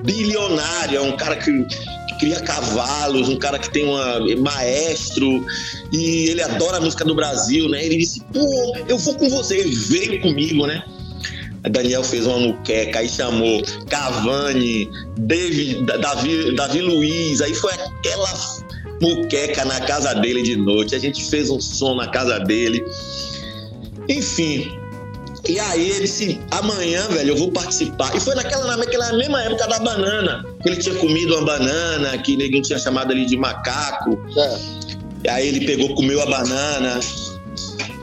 bilionário, é um cara que cria cavalos, um cara que tem uma maestro e ele adora a música do Brasil, né? Ele disse: "Pô, eu vou com você". Veio comigo, né? Daniel fez uma muqueca, aí chamou Cavani, David, Davi, Davi Luiz, aí foi aquela muqueca na casa dele de noite. A gente fez um som na casa dele. Enfim, e aí ele disse, amanhã, velho, eu vou participar. E foi naquela, naquela mesma época da banana. Ele tinha comido uma banana, que ninguém tinha chamado ele de macaco. É. E aí ele pegou, comeu a banana.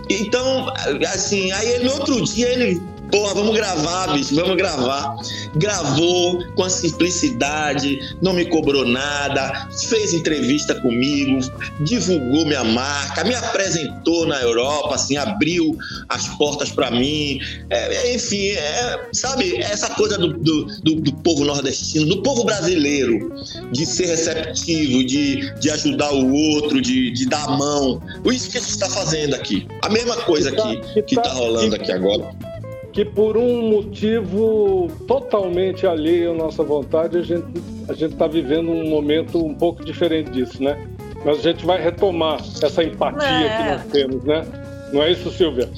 Então, assim, aí no outro dia ele Porra, vamos gravar, bicho, vamos gravar. Gravou com a simplicidade, não me cobrou nada, fez entrevista comigo, divulgou minha marca, me apresentou na Europa, assim, abriu as portas para mim. É, enfim, é, sabe, essa coisa do, do, do, do, povo nordestino, do povo brasileiro, de ser receptivo, de, de ajudar o outro, de, de dar a mão. Isso que a gente está fazendo aqui. A mesma coisa que, que está rolando aqui agora que por um motivo totalmente alheio à nossa vontade, a gente a gente está vivendo um momento um pouco diferente disso, né? Mas a gente vai retomar essa empatia é. que nós temos, né? Não é isso, Silvia?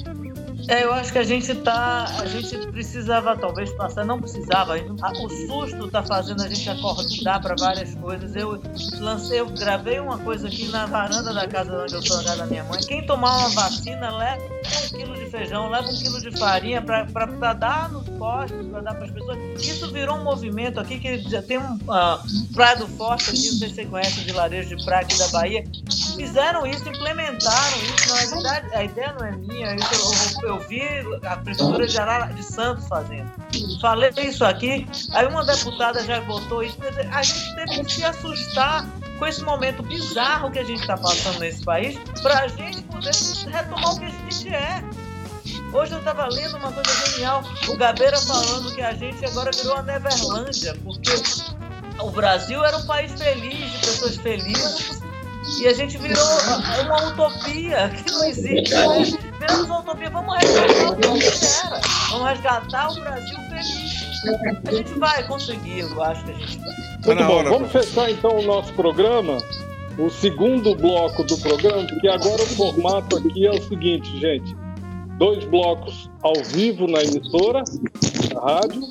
É, eu acho que a gente tá. A gente precisava talvez passar, não precisava. o susto tá fazendo a gente acordar para várias coisas. Eu lancei, eu gravei uma coisa aqui na varanda da casa onde eu sou, da minha mãe. Quem tomar uma vacina leva um quilo de feijão, leva um quilo de farinha para dar nos postos, para dar para as pessoas. Isso virou um movimento aqui que já tem um uh, Praia do Forte aqui, não sei se você conhece, de Larejo de Praia aqui da Bahia. Fizeram isso, implementaram isso. Na verdade, a ideia não é minha, eu, eu, eu vi a prefeitura de, de Santos fazendo. Falei isso aqui, aí uma deputada já botou isso, a gente teve que se assustar com esse momento bizarro que a gente está passando nesse país, para a gente poder retomar o que a gente é. Hoje eu estava lendo uma coisa genial, o Gabeira falando que a gente agora virou a Neverlândia, porque o Brasil era um país feliz, de pessoas felizes, e a gente virou uma utopia que não existe. Né? Utopia, vamos resgatar o que era. Vamos resgatar o Brasil feliz. A gente vai conseguir, eu acho que a gente vai. Muito bom, vamos fechar então o nosso programa, o segundo bloco do programa, porque agora o formato aqui é o seguinte, gente. Dois blocos ao vivo na emissora, na rádio,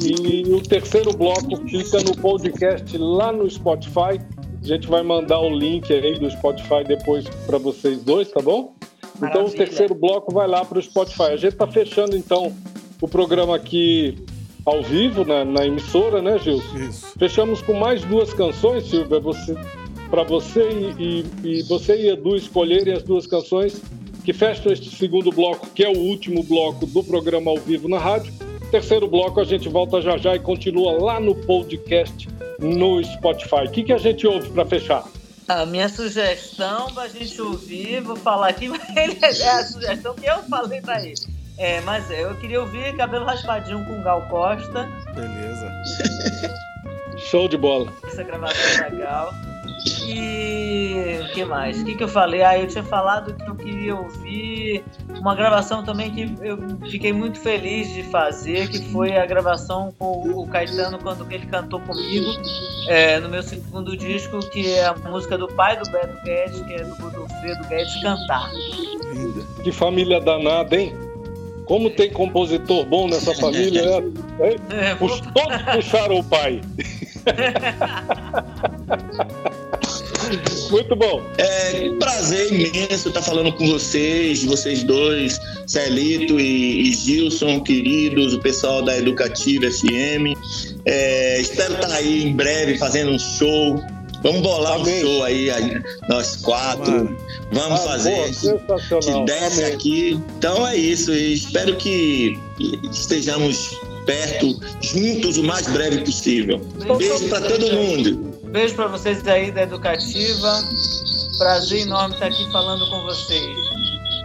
e o terceiro bloco fica no podcast lá no Spotify a gente vai mandar o link aí do Spotify depois para vocês dois, tá bom? Maravilha. Então o terceiro bloco vai lá para o Spotify. A gente está fechando então o programa aqui ao vivo na, na emissora, né, Gilson? Isso. Fechamos com mais duas canções, Silvia. Você, para você e, e, e, você e Edu escolherem as duas canções que fecham este segundo bloco, que é o último bloco do programa ao vivo na rádio. Terceiro bloco a gente volta já já e continua lá no podcast no Spotify. O que, que a gente ouve para fechar? A minha sugestão para a gente ouvir, vou falar aqui, mas é a sugestão que eu falei para ele. É, mas eu queria ouvir Cabelo Raspadinho com Gal Costa. Beleza. Show de bola. Essa gravação é legal. E o que mais? O que, que eu falei? Ah, eu tinha falado que eu queria ouvir uma gravação também que eu fiquei muito feliz de fazer, que foi a gravação com o Caetano quando ele cantou comigo é, no meu segundo disco, que é a música do pai do Beto Guedes, que é do Godofredo Guedes, Cantar. Que família danada, hein? Como tem compositor bom nessa família, né? É, todos puxaram o pai. Muito bom. É um prazer imenso estar falando com vocês, vocês dois, Celito e, e Gilson, queridos, o pessoal da Educativa FM. É, espero estar aí em breve fazendo um show. Vamos bolar Amém. um show aí, aí nós quatro. Mano. Vamos ah, fazer. Boa, desce aqui. Então é isso. E espero que estejamos perto, juntos, o mais breve possível. Beijo para todo mundo. Beijo para vocês aí da Educativa. Prazer enorme estar aqui falando com vocês.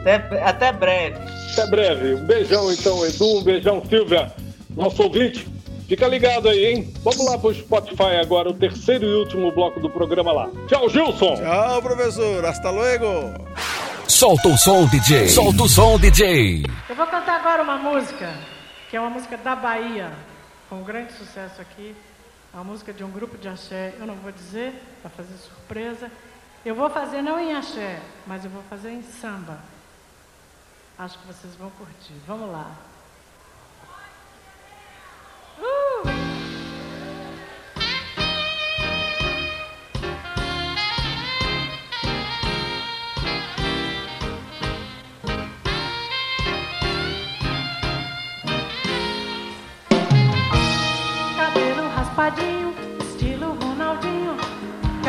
Até, até breve. Até breve. Um beijão então, Edu. Um beijão, Silvia. Nosso ouvinte. Fica ligado aí, hein? Vamos lá pro Spotify agora, o terceiro e último bloco do programa lá. Tchau, Gilson. Tchau, professor. Hasta luego. Solta o som, DJ. Solta o som, DJ. Eu vou cantar agora uma música, que é uma música da Bahia, com um grande sucesso aqui. Uma música de um grupo de axé. Eu não vou dizer, para fazer surpresa. Eu vou fazer não em axé, mas eu vou fazer em samba. Acho que vocês vão curtir. Vamos lá. Uh!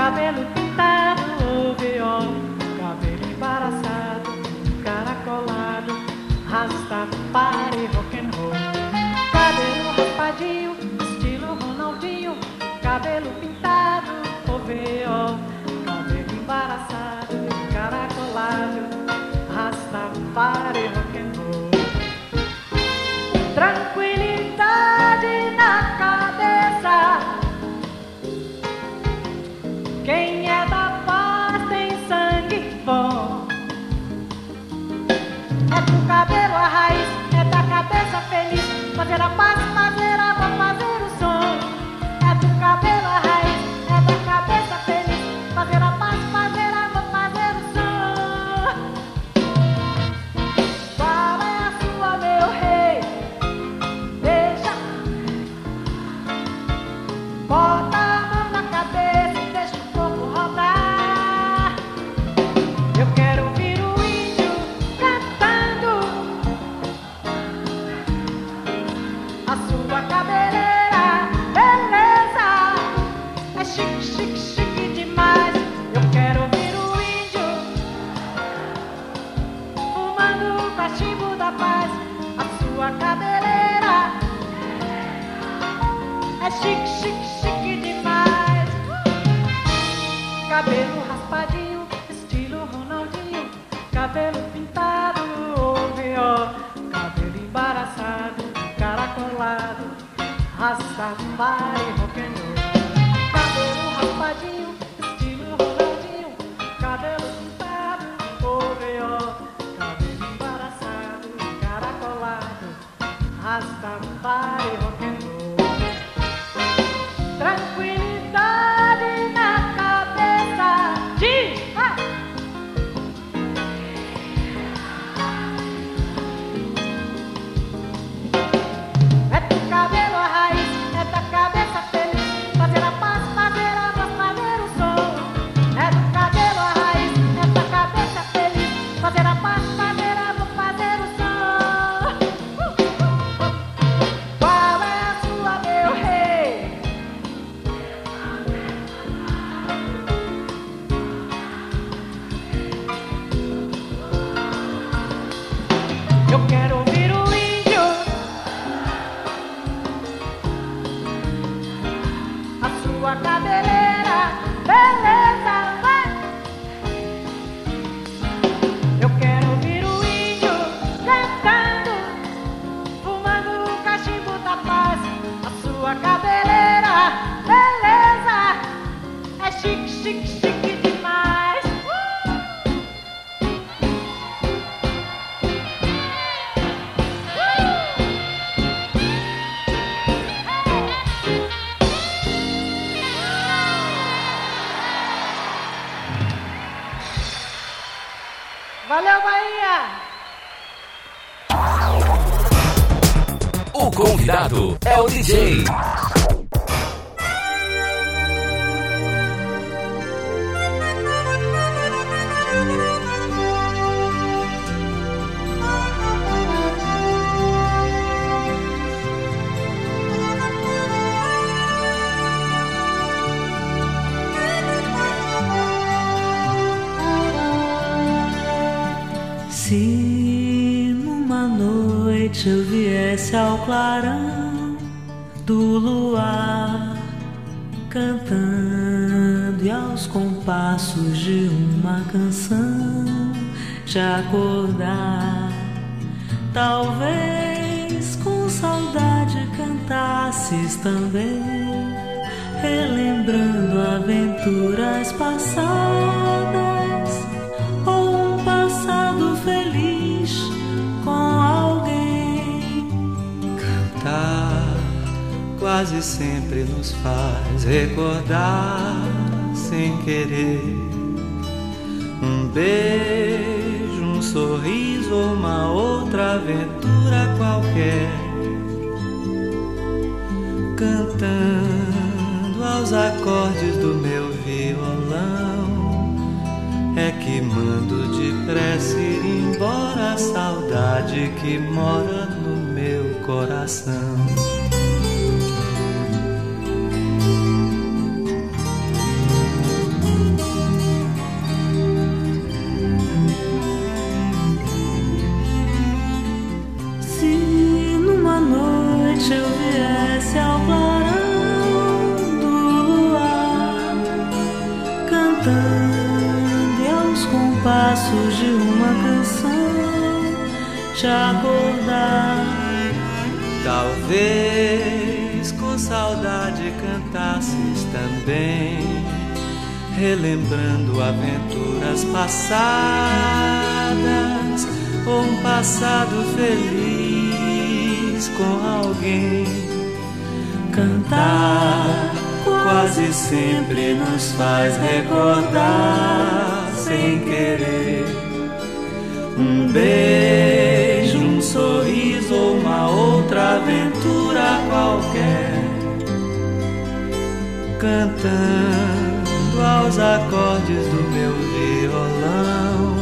Cabelo pintado, viola. Cabelo embaraçado, caracolado. Rastafari rock and roll. Cabelo raspadinho, estilo Ronaldinho. Cabelo pintado, viola. Cabelo embaraçado, caracolado. Rastafari rock and roll. Tranquilidade Cabelo a raiz, é da cabeça feliz. Fazer a paz, fazer amor, fazer cachimbo da paz, a sua cabeleira. É chique, chique, chique demais. Cabelo raspadinho, estilo Ronaldinho, cabelo pintado, ó, cabelo embaraçado, caracolado, Rastafari rock and DJ. Talvez com saudade cantasses também, relembrando aventuras passadas ou um passado feliz com alguém. Cantar quase sempre nos faz recordar sem querer um beijo, sorriso ou uma outra aventura qualquer. Cantando aos acordes do meu violão, é que mando depressa ir embora a saudade que mora no meu coração. Compassos de uma canção te acordar. Talvez com saudade cantasses também, relembrando aventuras passadas ou um passado feliz com alguém. Cantar quase sempre nos faz recordar sem querer um beijo, um sorriso ou uma outra aventura qualquer. Cantando aos acordes do meu violão,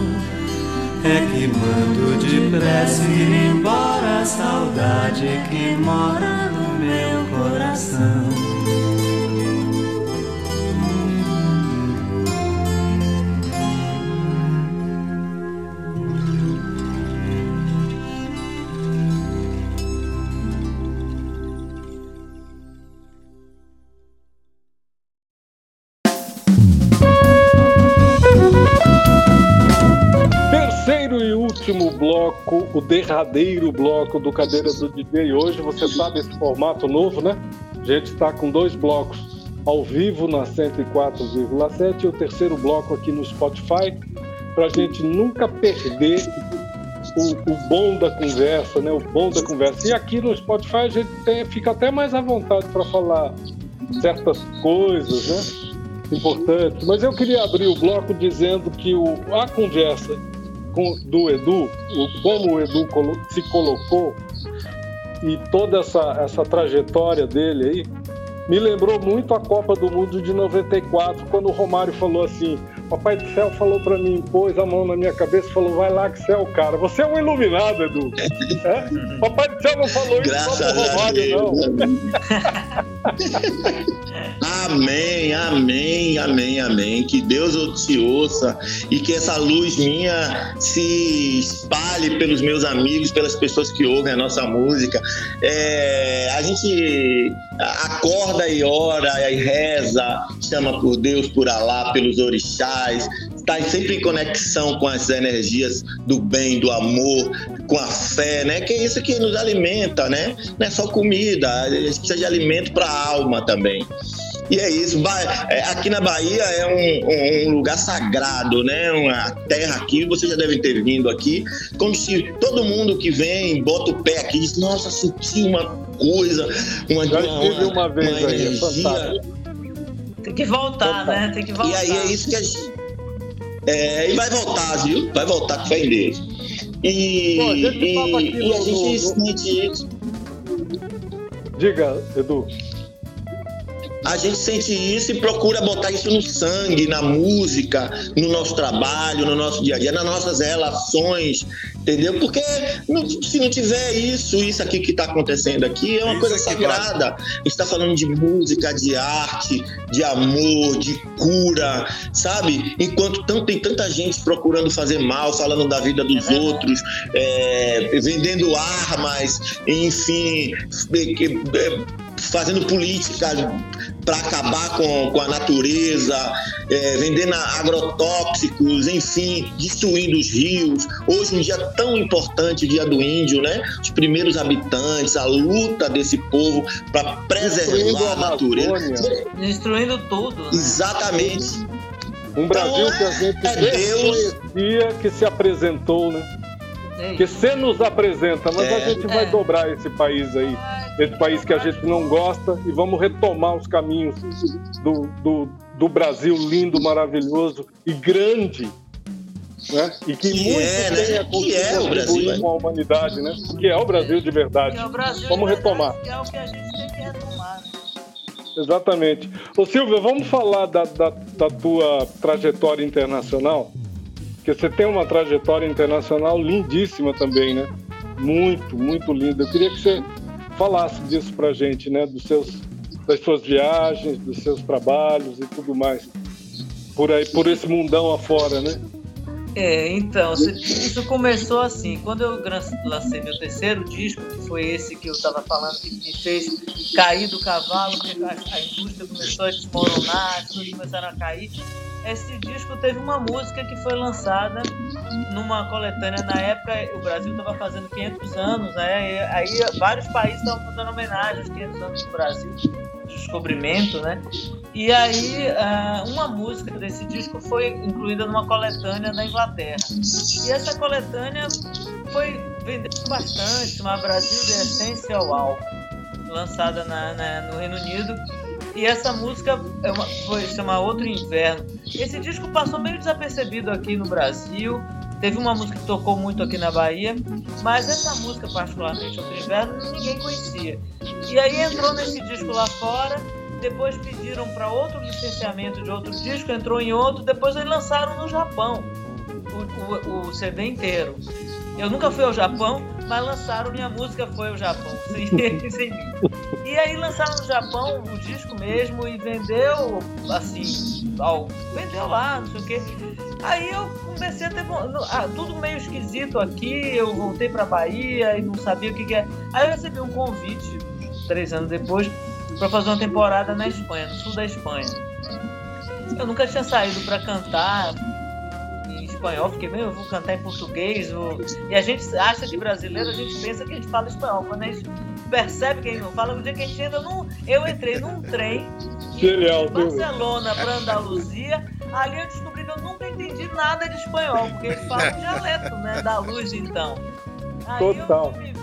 é que mando depressa ir embora a saudade que mora no meu coração. Derradeiro bloco do Cadeira do DJ. Hoje você sabe esse formato novo, né? A gente está com dois blocos ao vivo na 104,7 e o terceiro bloco aqui no Spotify, para a gente nunca perder o, o, bom da conversa, né? O bom da conversa. E aqui no Spotify a gente tem, fica até mais à vontade para falar certas coisas, né? Importantes. Mas eu queria abrir o bloco dizendo que o, a conversa com, do Edu, como o Edu se colocou e toda essa, essa trajetória dele aí, me lembrou muito a Copa do Mundo de 94, quando o Romário falou assim: Papai do céu falou para mim, pôs a mão na minha cabeça e falou: vai lá que o cara. Você é um iluminado, Edu. É? Papai do céu não falou isso Graças o Romário, não. Amém, amém, amém, amém. Que Deus te ouça e que essa luz minha se espalhe pelos meus amigos, pelas pessoas que ouvem a nossa música. É, a gente acorda e ora e reza, chama por Deus, por Alá, pelos orixás, está sempre em conexão com as energias do bem, do amor, com a fé, né? Que é isso que nos alimenta, né? Não é só comida, a gente precisa de alimento para a alma também. E é isso. É, aqui na Bahia é um, um, lugar sagrado, né? Uma terra aqui, vocês já devem ter vindo aqui, como se todo mundo que vem bota o pé aqui diz: Nossa, senti uma coisa, uma, Já uma, uma vez uma aí, é energia. Tem que voltar, né? Tem que voltar. E aí é isso que a gente. É, e vai voltar, viu? Vai voltar com fé em Deus. E, Pô, a gente e- e a gente sente isso. Diga, Edu. A gente sente isso e procura botar isso no sangue, na música, no nosso trabalho, no nosso dia a dia, nas nossas relações, entendeu? Porque não- se não tiver isso, isso aqui que está acontecendo aqui, é uma Isso coisa sagrada. A gente está falando de música, de arte, de amor, de cura, sabe? Enquanto tanto, tem tanta gente procurando fazer mal, falando da vida dos É outros, é, vendendo armas, enfim, é, é, fazendo política para acabar com, com a natureza, é, vendendo agrotóxicos, enfim, destruindo os rios. Hoje, um dia tão importante, o Dia do Índio, né? Os primeiros habitantes, a luta desse povo para preservar a natureza. Destruindo tudo. Né? Exatamente. Um Brasil então, que a gente é desconhecia, que se apresentou, né? Que você nos apresenta, mas é. a gente vai é. dobrar esse país aí, esse país que a gente não gosta, e vamos retomar os caminhos do, do, do Brasil lindo, maravilhoso e grande. Né? E que, que muito é, né? tem a que é o Brasil, com a humanidade, né? Que é o Brasil de verdade. É Brasil vamos de retomar. Verdade, é o que a gente tem que retomar. Né? Exatamente. Ô Silvia, vamos falar da, da, da tua trajetória internacional? Porque você tem uma trajetória internacional lindíssima também, né? Muito, muito linda. Eu queria que você falasse disso pra gente, né? Dos seus, das suas viagens, dos seus trabalhos e tudo mais. Por aí, por esse mundão afora, né? É, então, isso começou assim. Quando eu lancei meu terceiro disco, que foi esse que eu estava falando, que me fez cair do cavalo, porque a, indústria começou a desmoronar, as coisas começaram a cair esse disco teve uma música que foi lançada numa coletânea. Na época o Brasil estava fazendo 500 anos né? Aí vários países estavam fazendo homenagem aos 500 anos do Brasil descobrimento né? E aí uma música desse disco foi incluída numa coletânea da Inglaterra. E essa coletânea foi vendendo bastante uma Brasil de Essential Álbum lançada na, na, no Reino Unido e essa música é uma, foi chama Outro Inverno. Esse disco passou meio desapercebido aqui no Brasil. Teve uma música que tocou muito aqui na Bahia, mas essa música, particularmente Outro Inverno, ninguém conhecia. E aí entrou nesse disco lá fora, depois pediram para outro licenciamento de outro disco, entrou em outro, depois eles lançaram no Japão o, o, o CD inteiro. Eu nunca fui ao Japão, mas lançaram minha música foi ao Japão, sem, sem mim. E aí lançaram no Japão o disco mesmo e vendeu assim, ó, vendeu lá, não sei o quê. Aí eu comecei a ter ah, tudo meio esquisito aqui, eu voltei pra Bahia e não sabia o que, que é. Aí eu recebi um convite, três anos depois, para fazer uma temporada na Espanha, no sul da Espanha. Eu nunca tinha saído para cantar, espanhol, porque meu, eu vou cantar em português. Vou... E a gente acha que brasileiro, a gente pensa que a gente fala espanhol. Quando a gente percebe que a gente não fala, no dia que a gente entra num. Eu entrei num trem de Barcelona para Andaluzia. Ali eu descobri que eu nunca entendi nada de espanhol, porque eles falam dialeto, né? Da luz então. Aí Total. Eu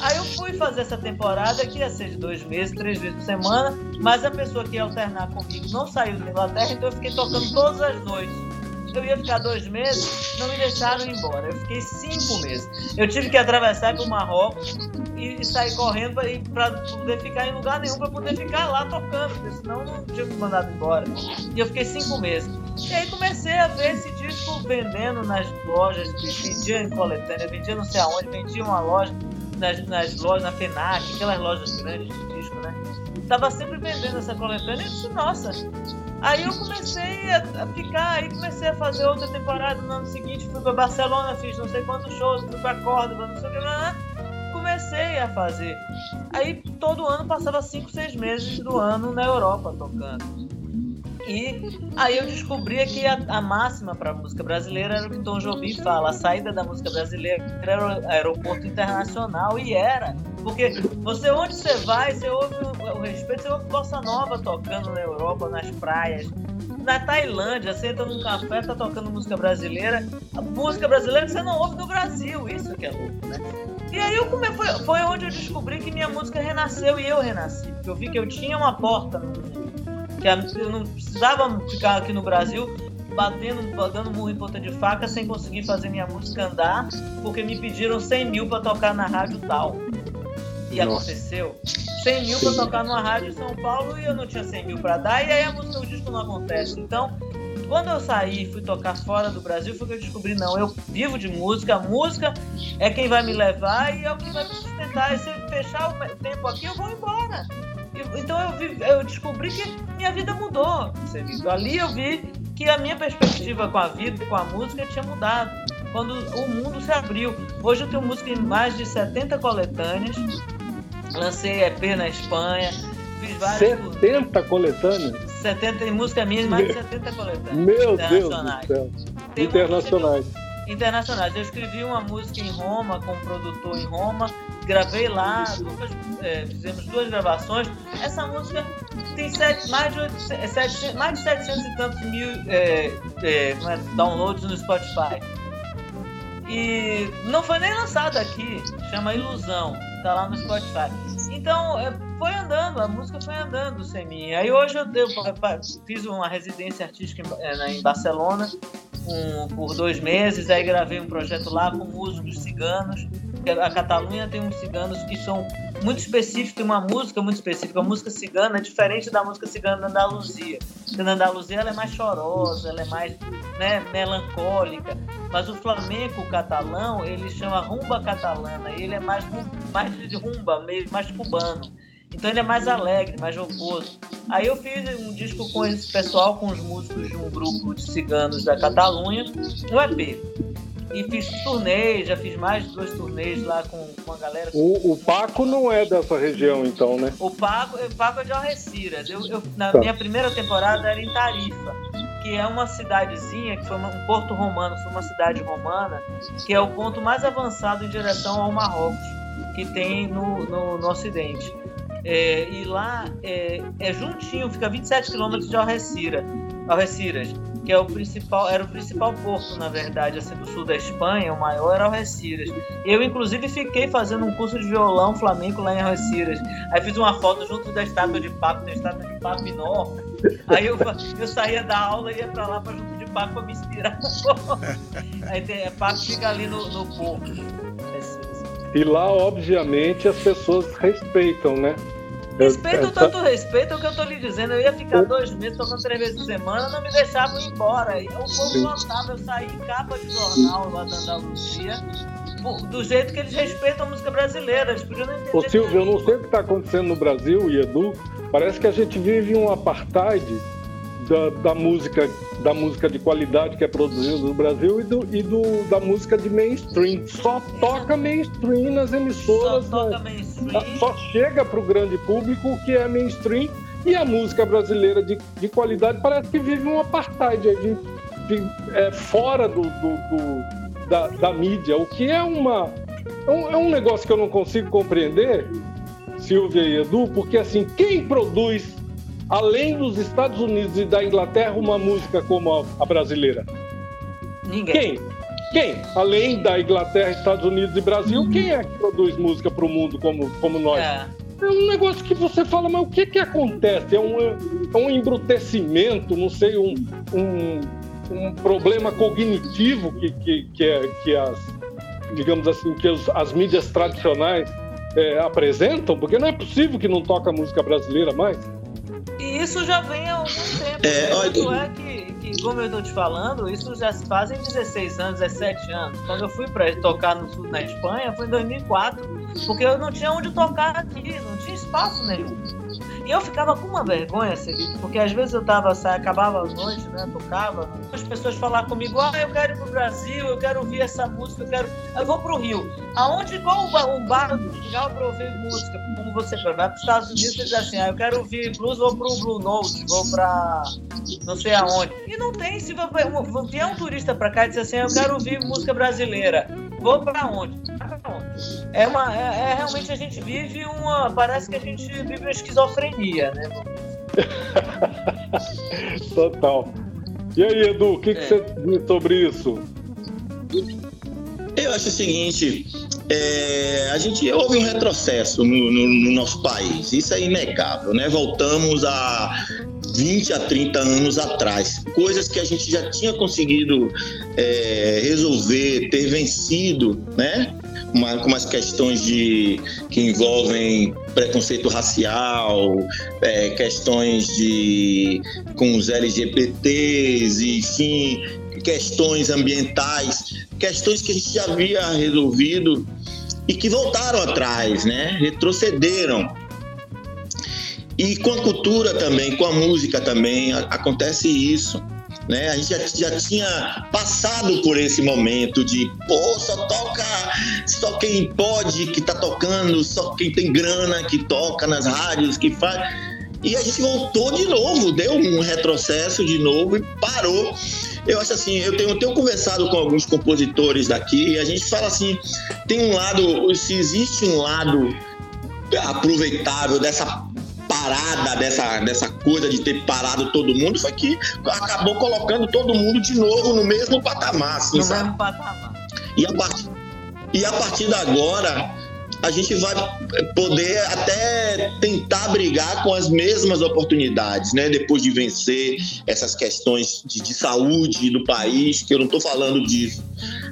Aí eu fui fazer essa temporada que ia ser de dois meses, três vezes por semana, mas a pessoa que ia alternar comigo não saiu da Inglaterra, então eu fiquei tocando todas as noites eu ia ficar dois meses, não me deixaram ir embora. Eu fiquei cinco meses. Eu tive que atravessar para o Marrocos e, e sair correndo para poder ficar em lugar nenhum, para poder ficar lá tocando, porque senão não tinha me mandado embora. E eu fiquei cinco meses. E aí comecei a ver esse disco vendendo nas lojas, vendia em coletânea, vendia não sei aonde, vendia uma loja, nas, nas lojas, na FENAC, aquelas lojas grandes de disco, né? Tava sempre vendendo essa coletânea e eu disse, nossa, Aí eu comecei a, ficar, aí comecei a fazer outra temporada no ano seguinte, fui para Barcelona, fiz não sei quantos shows, fui para Córdoba, não sei o que, lá, comecei a fazer. Aí todo ano passava 5, 6 meses do ano na Europa tocando. E aí eu descobri que a, a máxima para a música brasileira era o que Tom Jobim fala, a saída da música brasileira era aeroporto internacional, e era. Porque você, onde você vai, você ouve o, respeito, você ouve bossa nova tocando na Europa, nas praias. Na Tailândia, você entra num café, tá tocando música brasileira. A música brasileira que você não ouve no Brasil, isso que é louco, né? E aí eu come... foi, foi onde eu descobri que minha música renasceu e eu renasci. Porque eu vi que eu tinha uma porta no mundo. Que eu não precisava ficar aqui no Brasil batendo, dando murro em ponta de faca sem conseguir fazer minha música andar, porque me pediram 100 mil para tocar na rádio tal. E Nossa. aconteceu. 100 mil para tocar numa rádio em São Paulo e eu não tinha 100 mil para dar, e aí a música, o disco não acontece. Então, quando eu saí e fui tocar fora do Brasil, foi que eu descobri, não, eu vivo de música, a música é quem vai me levar e é o que vai me sustentar. E se eu fechar o tempo aqui, eu vou embora. Então eu, vi, eu descobri que minha vida mudou. Ali eu vi que a minha perspectiva com a vida e com a música tinha mudado. Quando o mundo se abriu. Hoje eu tenho música em mais de 70 coletâneas lancei EP na Espanha, Fiz vários 70 coletâneas? 70 em música minha, mais de 70 coletâneas. Meu Deus do céu. Internacionais. Internacionais. Eu escrevi uma música em Roma, com um produtor em Roma, gravei lá, duas, é, fizemos duas gravações. Essa música tem sete, mais, de 8, sete, mais de 700 e tantos mil é, é, é, downloads no Spotify. E não foi nem lançada aqui, chama Ilusão, tá lá no Spotify. Então, é, foi andando, a música foi andando sem mim. Aí hoje eu, eu fiz uma residência artística em, é, em Barcelona um, por dois meses, aí gravei um projeto lá com músicos ciganos. A Catalunha tem uns ciganos que são muito específicos, tem uma música muito específica. A música cigana é diferente da música cigana da Andaluzia. Porque na Andaluzia ela é mais chorosa, ela é mais né, melancólica. Mas o flamenco catalão, ele chama rumba catalana. Ele é mais, mais de rumba, mais cubano. Então ele é mais alegre, mais jocoso. Aí eu fiz um disco com esse pessoal, com os músicos de um grupo de ciganos da Catalunha, um EP. E fiz turnês, já fiz mais de dois turnês lá com, com a galera. O, o Paco não é dessa região, então, né? O Paco, o Paco é de Algeciras. Eu, eu, na tá. minha primeira temporada era em Tarifa, que é uma cidadezinha, que foi uma, um porto romano, foi uma cidade romana, que é o ponto mais avançado em direção ao Marrocos, que tem no, no, no Ocidente. É, e lá é, é, juntinho, fica 27 quilômetros de Algeciras, Algeciras, que é o principal, era o principal porto, na verdade, assim, do sul da Espanha, o maior era Algeciras. Eu, inclusive, fiquei fazendo um curso de violão flamenco lá em Algeciras. Aí fiz uma foto junto da estátua de Paco, tem estátua de Paco enorme. Aí eu, eu saía da aula e ia pra lá pra junto de Paco pra me inspirar. Aí tem, Paco fica ali no, no porto. E lá, obviamente, as pessoas respeitam, né? Respeito é, tanto respeito é o que eu tô lhe dizendo. Eu ia ficar dois meses tocando três vezes por semana, não me deixavam ir embora. O povo lotava, eu saí em capa de jornal lá da Andaluzia, do jeito que eles respeitam a música brasileira. Eles podiam não entender. Ô Silvio, eu não sei o que está acontecendo no Brasil, e Edu, parece que a gente vive um apartheid da, da, música da música de qualidade que é produzida no Brasil e, do, e do, da música de mainstream. Só toca mainstream nas emissoras. Só, toca mainstream. só chega para o grande público o que é mainstream. E a música brasileira de, de qualidade parece que vive um apartheid de, de, é, fora do, do, do da, da, mídia, o que é uma. É um, é um negócio que eu não consigo compreender, Silvia e Edu, porque assim, quem produz além dos Estados Unidos e da Inglaterra, uma música como a, brasileira? Ninguém. Quem? Quem? Além da Inglaterra, Estados Unidos e Brasil, uhum. quem é que produz música para o mundo como, como nós? É. é. um negócio que você fala, mas o que que acontece? É um, é um embrutecimento, não sei, um, um, um problema cognitivo que, que, que, é, que as, digamos assim, que os, as mídias tradicionais é, apresentam? Porque não é possível que não toca música brasileira mais. E isso já vem há algum tempo. É, olha... é que, que, como eu estou te falando, isso já se fazem 16 anos, 17 anos. Quando eu fui para tocar no sul, na Espanha, foi em 2004, porque eu não tinha onde tocar aqui, não tinha espaço nenhum. E eu ficava com uma vergonha, Celito, porque às vezes eu tava, acabava a noite, né, tocava, as pessoas falavam comigo, ah, eu quero ir pro Brasil, eu quero ouvir essa música, eu quero... Eu vou pro Rio. Aonde, qual um bar legal para ouvir música? Você vai para os Estados Unidos e diz assim, ah, eu quero ouvir blues, vou pro Blue Note, vou pra não sei aonde. E não tem, se vier um turista para cá e diz assim, ah, eu quero ouvir música brasileira, vou para onde? É, uma, é, é realmente a gente vive uma, parece que a gente vive uma esquizofrenia né? Total. E aí, Edu, o que, é. que você diz sobre isso? Eu acho o seguinte, é, a gente houve um retrocesso no, no, no, nosso país, isso é inegável, né? Voltamos a 20 a 30 anos atrás, coisas que a gente já tinha conseguido é, resolver, ter vencido, né? uma, com umas questões de, que envolvem preconceito racial, é, questões de com os LGBTs, enfim, questões ambientais, questões que a gente já havia resolvido e que voltaram atrás, né? retrocederam. E com a cultura também, com a música também, acontece isso. Né? A gente já, já tinha passado por esse momento de, pô, só toca, só quem pode que tá tocando, só quem tem grana que toca nas rádios, que faz. e a gente voltou de novo, deu um retrocesso de novo e parou. Eu acho assim, eu tenho, eu tenho conversado com alguns compositores daqui e a gente fala assim, tem um lado, se existe um lado aproveitável dessa parada, dessa, dessa coisa de ter parado todo mundo, foi que acabou colocando todo mundo de novo no mesmo patamar, assim, no sabe? mesmo patamar. E a, partir, e a partir de agora, a gente vai poder até tentar brigar com as mesmas oportunidades, né? Depois de vencer essas questões de, de saúde do país, que eu não estou falando disso,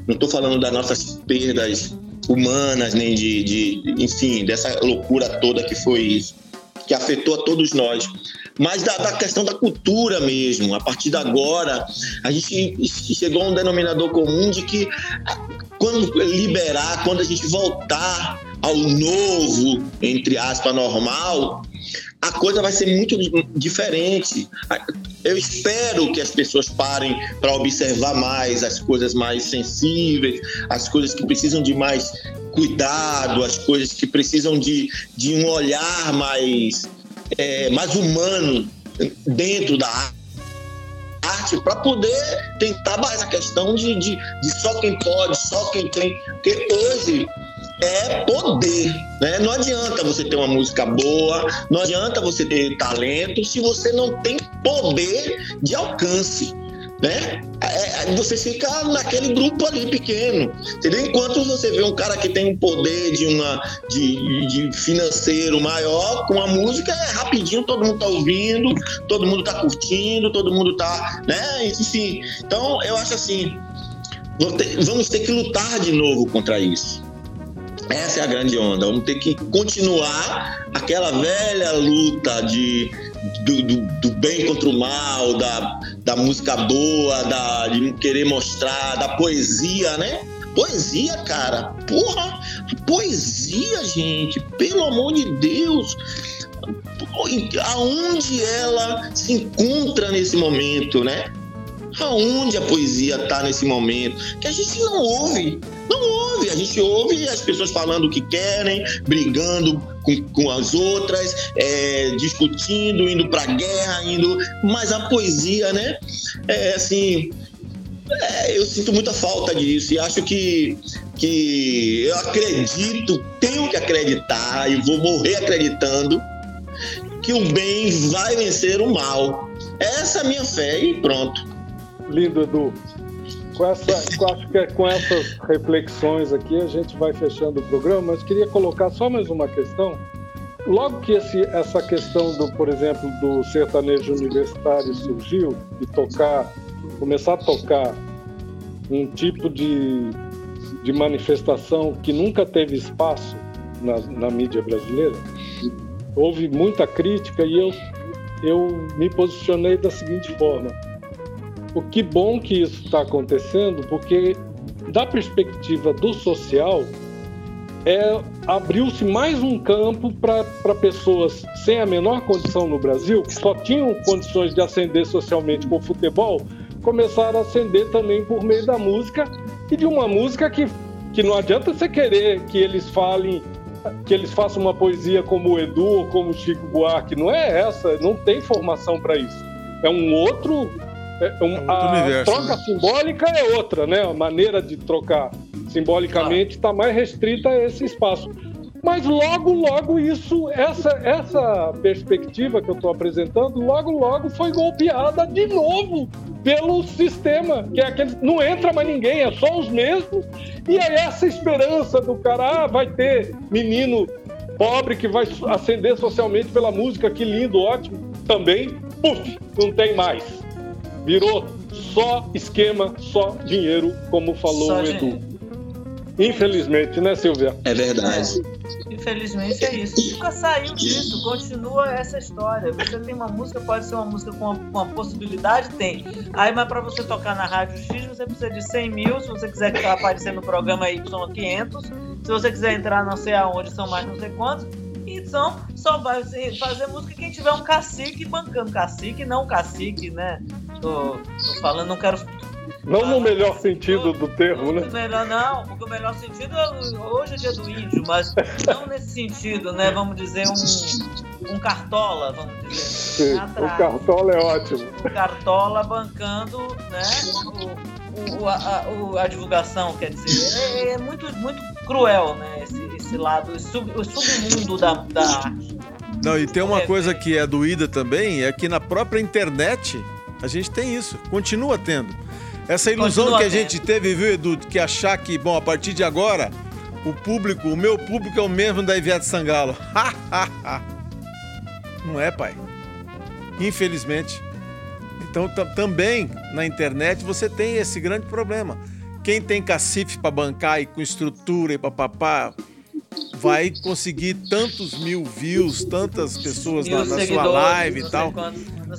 não estou falando das nossas perdas humanas, nem de, de, enfim, dessa loucura toda que foi isso, que afetou a todos nós. Mas da, da questão da cultura mesmo, a partir de agora, a gente chegou a um denominador comum de que quando liberar, quando a gente voltar ao novo, entre aspas, normal, a coisa vai ser muito diferente. Eu espero que as pessoas parem para observar mais as coisas mais sensíveis, as coisas que precisam de mais cuidado, as coisas que precisam de, de um olhar mais, é, mais humano dentro da arte para poder tentar mais a questão de, de, de só quem pode, só quem tem. Porque hoje é poder, né? Não adianta você ter uma música boa, não adianta você ter talento se você não tem poder de alcance, né? É, é você fica naquele grupo ali pequeno, entendeu? Enquanto você vê um cara que tem um poder de uma de, de financeiro maior com a música é rapidinho, todo mundo tá ouvindo, todo mundo tá curtindo, todo mundo tá, né? Enfim, então eu acho assim, vamos ter que lutar de novo contra isso. Essa é a grande onda. Vamos ter que continuar aquela velha luta de, do, do, do, bem contra o mal, da, da música boa, da, de querer mostrar, da poesia, né? Poesia, cara. Porra! Poesia, gente. Pelo amor de Deus. Aonde ela se encontra nesse momento, né? Aonde a poesia está nesse momento? Que a gente não ouve. Não ouve. A gente ouve as pessoas falando o que querem, brigando com, com as outras, é, discutindo, indo para guerra, indo. Mas a poesia, né? É assim. É, eu sinto muita falta disso e acho que, que eu acredito, tenho que acreditar e vou morrer acreditando que o bem vai vencer o mal. Essa é a minha fé e pronto lindo, Edu. Com, essa, acho que é com essas reflexões aqui a gente vai fechando o programa, mas queria colocar só mais uma questão. Logo que esse, essa questão do, por exemplo, do sertanejo universitário surgiu, de tocar, começar a tocar um tipo de, de manifestação que nunca teve espaço na, na mídia brasileira, houve muita crítica e eu, eu me posicionei da seguinte forma: o que bom que isso está acontecendo, porque da perspectiva do social, é, abriu-se mais um campo para pessoas sem a menor condição no Brasil, que só tinham condições de ascender socialmente com o futebol, começaram a ascender também por meio da música e de uma música que, que não adianta você querer que eles falem, que eles façam uma poesia como o Edu ou como o Chico Buarque. Não é essa, não tem formação para isso. É um outro é, um, é a universo, troca né? simbólica é outra, né? A maneira de trocar simbolicamente está mais restrita a esse espaço. Mas logo, logo isso, essa, essa perspectiva que eu estou apresentando, logo, logo foi golpeada de novo pelo sistema, que é aquele. Não entra mais ninguém, é só os mesmos. E aí essa esperança do cara, ah, vai ter menino pobre que vai ascender socialmente pela música, que lindo, ótimo. Também, puf, não tem mais. Virou só esquema, só dinheiro, como falou só o Edu. Dinheiro. Infelizmente, né, Silvia? É verdade. É. Infelizmente é isso. Nunca saiu disso, continua essa história. Você tem uma música, pode ser uma música com uma, com uma possibilidade, tem. Aí, mas para você tocar na Rádio X, você precisa de 100 mil. Se você quiser aparecer no programa Y, 500. Se você quiser entrar não sei aonde, são mais não sei quantos. Então, só vai fazer música quem tiver um cacique bancando. Cacique, não cacique, né? Tô, tô falando, não quero. Não no melhor sentido do termo, né? Melhor, não, porque o melhor sentido é hoje é dia do índio, mas não nesse sentido, né? Vamos dizer, um, um cartola, vamos dizer. Sim, o cartola é ótimo. O cartola bancando né, o, o, a, a, a, divulgação, quer dizer, é, é, muito, muito cruel, né? Esse, esse lado, o, sub, o submundo da, da arte. Não, e tem uma coisa que é doída também, é que na própria internet a gente tem isso, continua tendo. Essa ilusão continua que a gente teve, viu, Edu, que achar que, bom, a partir de agora, o público, o meu público é o mesmo da Ivete Sangalo. Não é, pai. Infelizmente. Então também na internet você tem esse grande problema. Quem tem cacife para bancar e com estrutura e papapá vai conseguir tantos mil views, tantas pessoas na, na sua live e tal.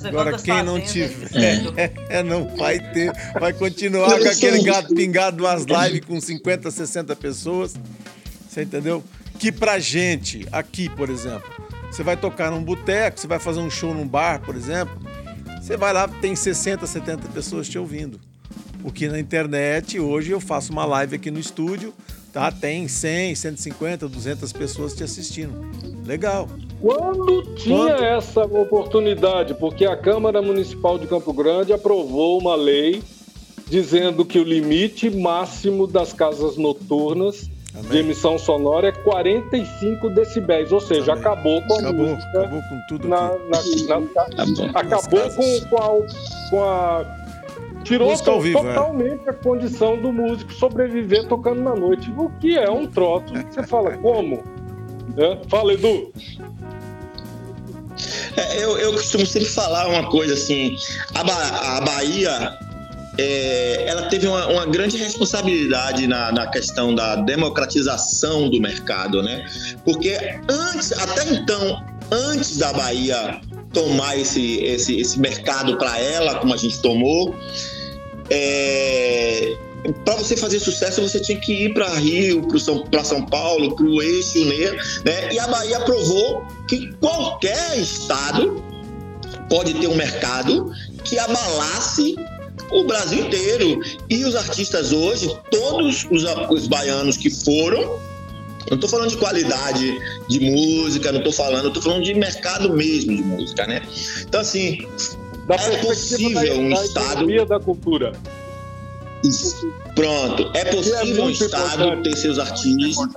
Agora, quem não tiver, é, é, não vai ter, vai continuar com aquele gato pingado duas lives com 50, 60 pessoas. Você entendeu? Que pra gente, aqui, por exemplo, você vai tocar num boteco, você vai fazer um show num bar, por exemplo, você vai lá, tem 60, 70 pessoas te ouvindo. O que na internet, hoje eu faço uma live aqui no estúdio, tá? Tem 100, 150, 200 pessoas te assistindo. Legal. Quando tinha Quando... essa oportunidade? Porque a Câmara Municipal de Campo Grande aprovou uma lei dizendo que o limite máximo das casas noturnas Amém. de emissão sonora é 45 decibéis, ou seja, Amém. acabou com a acabou, música. Acabou com tudo na, na, na, acabou com, com, a, com a tirou to, vivo, é. totalmente é. a condição do músico sobreviver tocando na noite, o que é um troço que você fala, como? É? Fala, Edu. É, eu, eu costumo sempre falar uma coisa assim, a, ba a Bahia é, ela teve uma, uma, grande responsabilidade na, na, questão da democratização do mercado, né? Porque antes, até então, antes da Bahia tomar esse, esse, esse mercado para ela, como a gente tomou, é, para você fazer sucesso, você tinha que ir para Rio, para São, São Paulo, para o eixo, né? E a Bahia provou que qualquer estado pode ter um mercado que abalasse o Brasil inteiro. E os artistas hoje, todos os, os baianos que foram, não estou falando de qualidade de música, não estou falando, estou falando de mercado mesmo de música, né? Então, assim, da é possível um da Estado. da cultura. Pronto, é possível é um Estado ter seus artistas.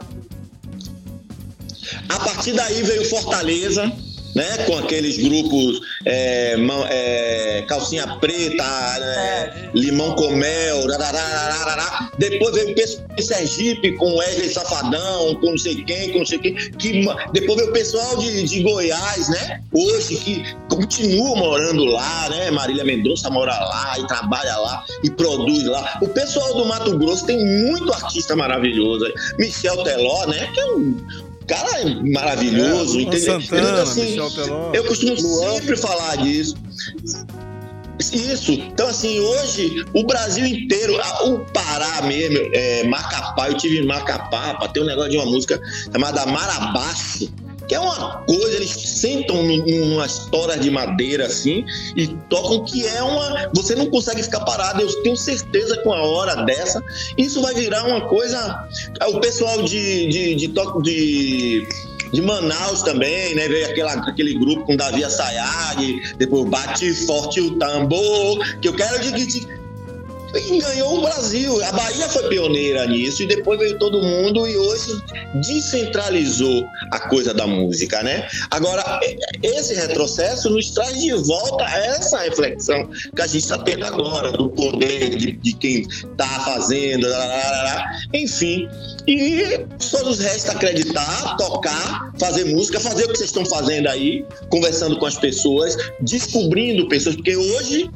A partir daí veio Fortaleza né? Com aqueles grupos é, mão, é, calcinha preta, é, limão com mel, rararararará. depois veio o pessoal de Sergipe com Wesley Safadão, com não sei quem, com não sei quem, que, depois veio o pessoal de, de Goiás, né? Hoje que continua morando lá, né? Marília Mendonça mora lá e trabalha lá e produz lá. O pessoal do Mato Grosso tem muito artista maravilhoso. Michel Teló, né? Que é um, cara é maravilhoso, é, entendeu? Santana, assim, eu costumo sempre falar disso. Isso. Então, assim, hoje, o Brasil inteiro, o Pará mesmo, é, Macapá, eu tive em Macapá, ter um negócio de uma música chamada Marabaixo que é uma coisa, eles sentam umas toras de madeira assim e tocam que é uma. Você não consegue ficar parado, eu tenho certeza com a hora dessa, isso vai virar uma coisa. O pessoal de, de, de, de de Manaus também, né? Veio aquela, aquele grupo com Davi Assayag, depois Bate Forte o Tambor, que eu quero e ganhou o Brasil. A Bahia foi pioneira nisso e depois veio todo mundo e hoje descentralizou a coisa da música, né? Agora, esse retrocesso nos traz de volta essa reflexão que a gente está tendo agora do poder de, de quem está fazendo, lá, lá, lá, enfim. E só nos resta acreditar, tocar, fazer música, fazer o que vocês estão fazendo aí, conversando com as pessoas, descobrindo pessoas, porque hoje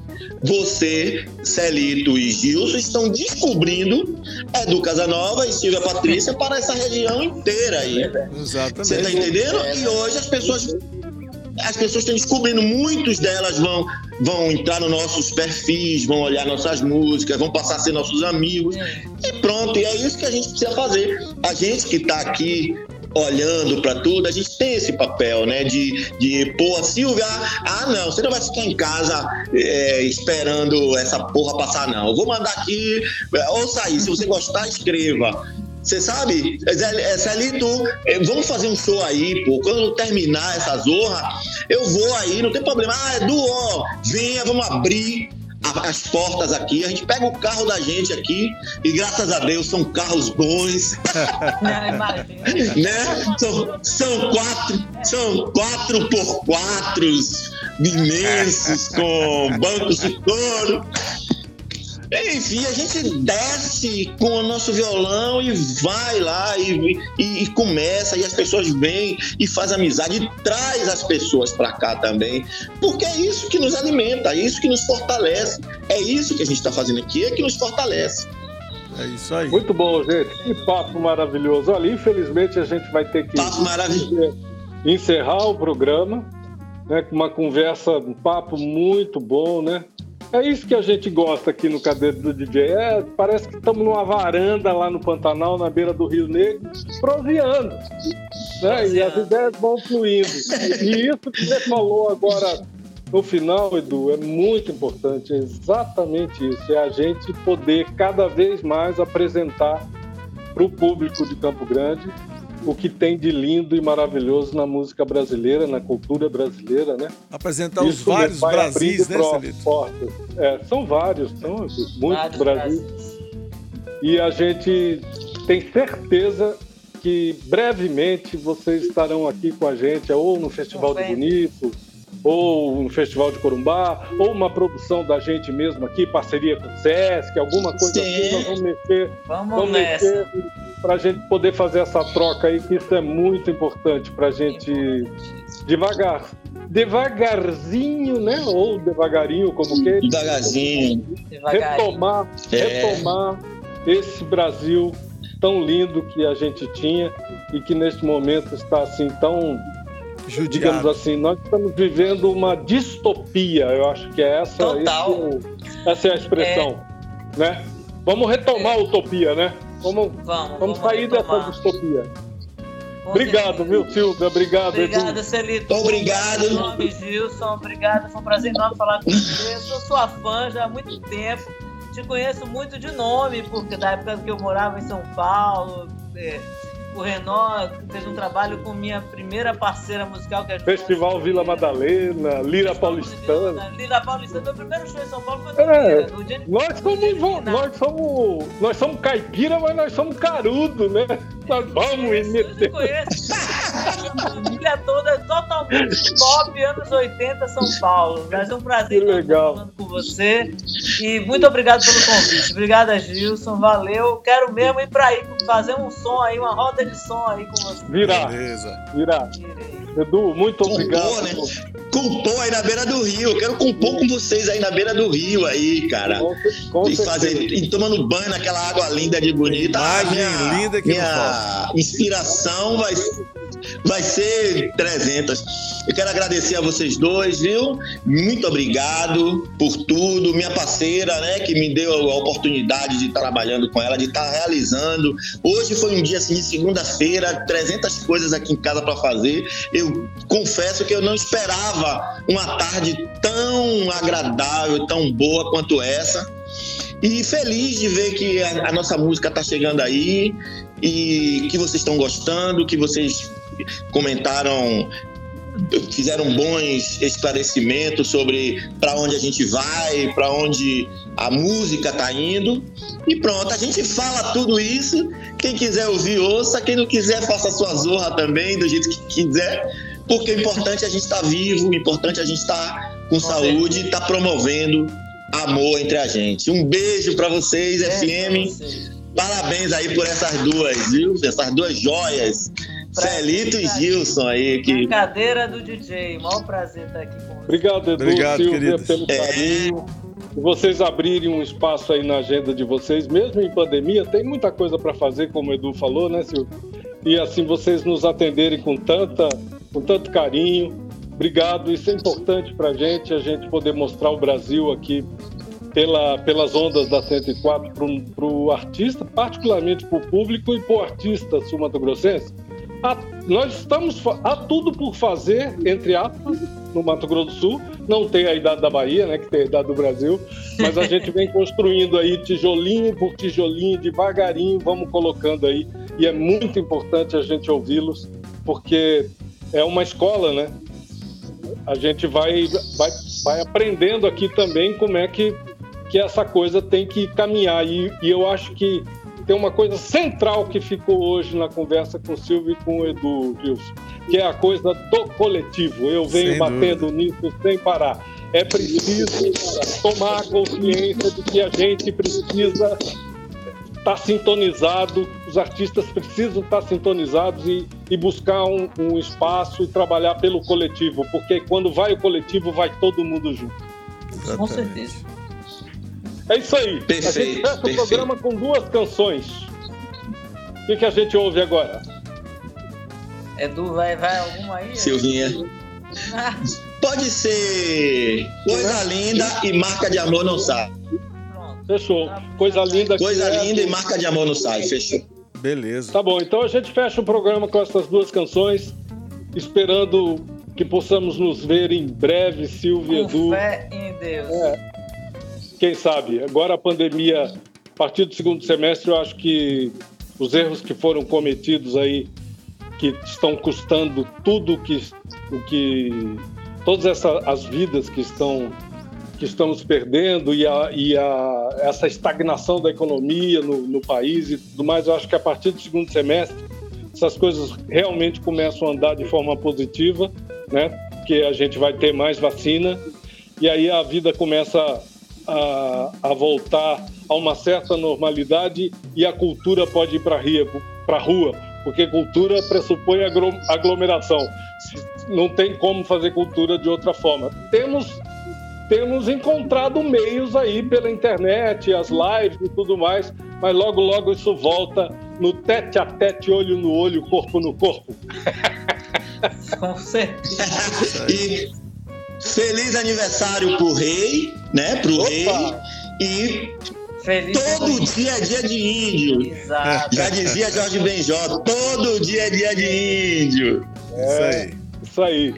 você, Celito e Gilson estão descobrindo Edu Casanova e Silvia Patrícia para essa região inteira aí. Exatamente. Você está entendendo? E hoje as pessoas as pessoas estão descobrindo, muitos delas vão, vão entrar nos nossos perfis, vão olhar nossas músicas, vão passar a ser nossos amigos. E pronto, e é isso que a gente precisa fazer. A gente que está aqui olhando para tudo, a gente tem esse papel, né? De, de pô, Silvia, ah, não, você não vai ficar em casa é, esperando essa porra passar, não. Eu vou mandar aqui, é, ou sair, se você gostar, escreva. Você sabe? Celito, eh, vamos fazer um show aí, pô. Quando terminar essa zorra, eu vou aí, não tem problema. Ah, Edu, ó, venha, vamos abrir as portas aqui, a gente pega o carro da gente aqui e graças a Deus são carros bons. né? São, são quatro, são quatro por quatros imensos com bancos de couro. Enfim, a gente desce com o nosso violão e vai lá e, e, e começa, e as pessoas vêm e faz amizade e traz as pessoas para cá também, porque é isso que nos alimenta, é isso que nos fortalece, é isso que a gente está fazendo aqui, é que nos fortalece. É isso aí. Muito bom, gente. Que papo maravilhoso. Olha, infelizmente a gente vai ter que encerrar o programa, né, com uma conversa, um papo muito bom, né? É isso que a gente gosta aqui no Cadeiro do DJ. É, parece que estamos numa varanda lá no Pantanal, na beira do Rio Negro, proseando. Né? E as ideias vão fluindo. E isso que você falou agora no final, Edu, é muito importante. É exatamente isso. É a gente poder cada vez mais apresentar para o público de Campo Grande o que tem de lindo e maravilhoso na música brasileira, na cultura brasileira, né? Apresentar Isso os vários Brasis, né, Celito? É, são vários, são muitos Brasis. E a gente tem certeza que brevemente vocês estarão aqui com a gente, ou no Festival do Bonito, ou no Festival de Corumbá, ou uma produção da gente mesmo aqui, parceria com o Sesc, alguma coisa Sim. assim, nós vamos mexer. Vamos, vamos mexer para a gente poder fazer essa troca aí, que isso é muito importante para a gente devagar, devagarzinho, né? Ou devagarinho, como que? Devagarzinho. Retomar, é. retomar esse Brasil tão lindo que a gente tinha e que neste momento está assim tão Judiado. digamos assim, nós estamos vivendo uma distopia, eu acho que é essa, esse, essa é a expressão, é. né? Vamos retomar a utopia, né? Vamos, vamos, vamos sair retomar. dessa distopia. Com obrigado, certeza. viu, Silvia? Obrigado, Obrigado, Celito. Obrigado. Meu nome Gilson. Obrigado. Foi um prazer enorme falar com você. Eu sou sua fã já há muito tempo. Te conheço muito de nome, porque da época que eu morava em São Paulo, é, o Renan fez um trabalho com minha primeira parceira musical, que é Festival Vila Madalena, Lira Paulistana. Lira Paulistana, meu primeiro show em São Paulo foi no é, Lira, no dia nós, somos, nós, somos, nós somos caipira, mas nós somos carudo, né? Nós vamos. Eu conheço a família toda totalmente pop, anos 80, São Paulo. Mas é um prazer estar falando com você. E muito obrigado pelo convite. Obrigada, Gilson. Valeu. Quero mesmo ir para aí fazer um som aí, uma roda de som aí com você. Virar. Beleza. Virar. Edu, muito compor, obrigado. Né? Compor aí na beira do rio. Eu quero compor com vocês aí na beira do rio aí, cara. Com, com e, fazer, e tomando banho naquela água linda de bonita. Imagem ah, minha, linda que minha inspiração vai vai ser 300. Eu quero agradecer a vocês dois, viu? Muito obrigado por tudo. Minha parceira, né, que me deu a oportunidade de estar trabalhando com ela, de estar realizando. Hoje foi um dia assim de segunda-feira, 300 coisas aqui em casa para fazer. Eu confesso que eu não esperava uma tarde tão agradável, tão boa quanto essa. E feliz de ver que a, a nossa música está chegando aí e que vocês estão gostando, que vocês comentaram fizeram bons esclarecimentos sobre para onde a gente vai, para onde a música está indo. E pronto, a gente fala tudo isso. Quem quiser ouvir, ouça. Quem não quiser, faça sua zorra também, do jeito que quiser. Porque o importante é a gente estar tá vivo, o importante é a gente estar tá com saúde e estar tá promovendo amor entre a gente. Um beijo para vocês, FM. Parabéns aí por essas duas, viu? Essas duas joias. Celito e Gilson aí. Que... Cadeira do DJ. Maior prazer estar aqui com você. Obrigado, Edu, Obrigado, Silvia, pelo é. carinho. É... Vocês abrirem um espaço aí na agenda de vocês, mesmo em pandemia, tem muita coisa para fazer, como o Edu falou, né, Silvio? E assim vocês nos atenderem com, tanta, com tanto carinho. Obrigado, isso é importante para a gente, a gente poder mostrar o Brasil aqui pela, pelas ondas da 104 para o artista, particularmente para o público e para o artista sul-mato-grossense. Nós estamos há tudo por fazer, entre aspas, no Mato Grosso do Sul. Não tem a idade da Bahia, né, que tem a idade do Brasil, mas a gente vem construindo aí tijolinho por tijolinho, devagarinho, vamos colocando aí e é muito importante a gente ouvi-los, porque é uma escola, né? A gente vai, vai, vai aprendendo aqui também como é que, que essa coisa tem que caminhar. E, e eu acho que tem uma coisa central que ficou hoje na conversa com o Silvio e com o Edu, Wilson, que é a coisa do coletivo. Eu venho sem batendo dúvida. nisso sem parar. É preciso tomar consciência de que a gente precisa estar tá sintonizado, os artistas precisam estar tá sintonizados e, e buscar um, um, espaço e trabalhar pelo coletivo, porque quando vai o coletivo, vai todo mundo junto. Exatamente. Com certeza. É isso aí. Perfeito, a gente fecha perfeito. o programa com duas canções. O que, que a gente ouve agora? Edu, vai, vai alguma aí? Silvinha. Pode ser Coisa Linda e Marca de Amor Não Sai. Fechou. Coisa linda. Coisa linda e marca de amor no site. Fechou. Beleza. Tá bom, então a gente fecha o programa com essas duas canções, esperando que possamos nos ver em breve, Silvia Edu. Fé em Deus. É. Quem sabe? Agora a pandemia, a partir do segundo semestre, eu acho que os erros que foram cometidos aí, que estão custando tudo que, o que todas essas as vidas que estão que estamos perdendo e, a, e a, essa estagnação da economia no, no, país e tudo mais, eu acho que a partir do segundo semestre essas coisas realmente começam a andar de forma positiva, né? Que a gente vai ter mais vacina e aí a vida começa a, a voltar a uma certa normalidade e a cultura pode ir para a rua, porque cultura pressupõe aglomeração. Não tem como fazer cultura de outra forma. Temos temos encontrado meios aí pela internet, as lives e tudo mais, mas logo, logo isso volta no tete a tete, olho no olho, corpo no corpo. Com certeza. e feliz aniversário pro rei, né? Pro Opa. rei. E Feliz todo dia é dia de índio. Exato. Já dizia Jorge Benjó, todo dia é dia de índio. É, isso aí. Isso aí.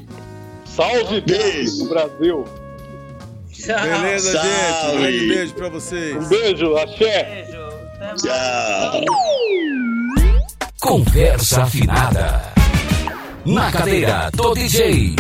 Salve Deus, Brasil. Tchau. Beleza, Salve. gente. Um grande beijo pra vocês. Um beijo, axé. Beijo. Tchau. Conversa afinada. Na cadeira do DJ.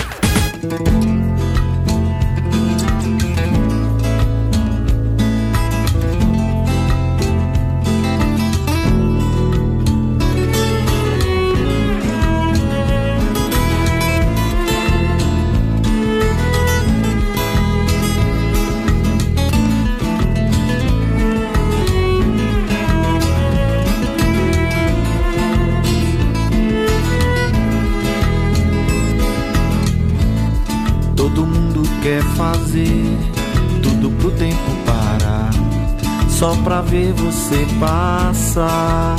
Ver você passar.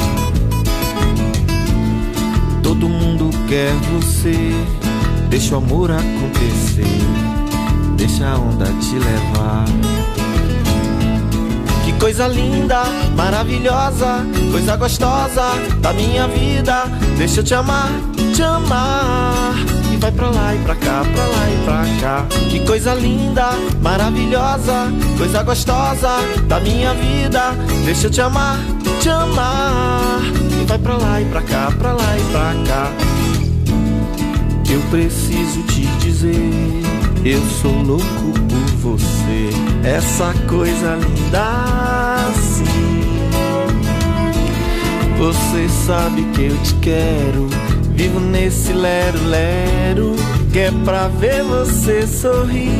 Todo mundo quer você, deixa o amor acontecer, deixa a onda te levar. Que coisa linda, maravilhosa, coisa gostosa da minha vida, deixa eu te amar, te amar vai pra lá e pra cá, pra lá e pra cá. Que coisa linda, maravilhosa, coisa gostosa da minha vida. Deixa eu te amar, te amar. E vai pra lá e pra cá, pra lá e pra cá. Eu preciso te dizer, eu sou louco por você. Essa coisa linda assim. Você sabe que eu te quero Vivo nesse lero-lero que é pra ver você sorrir.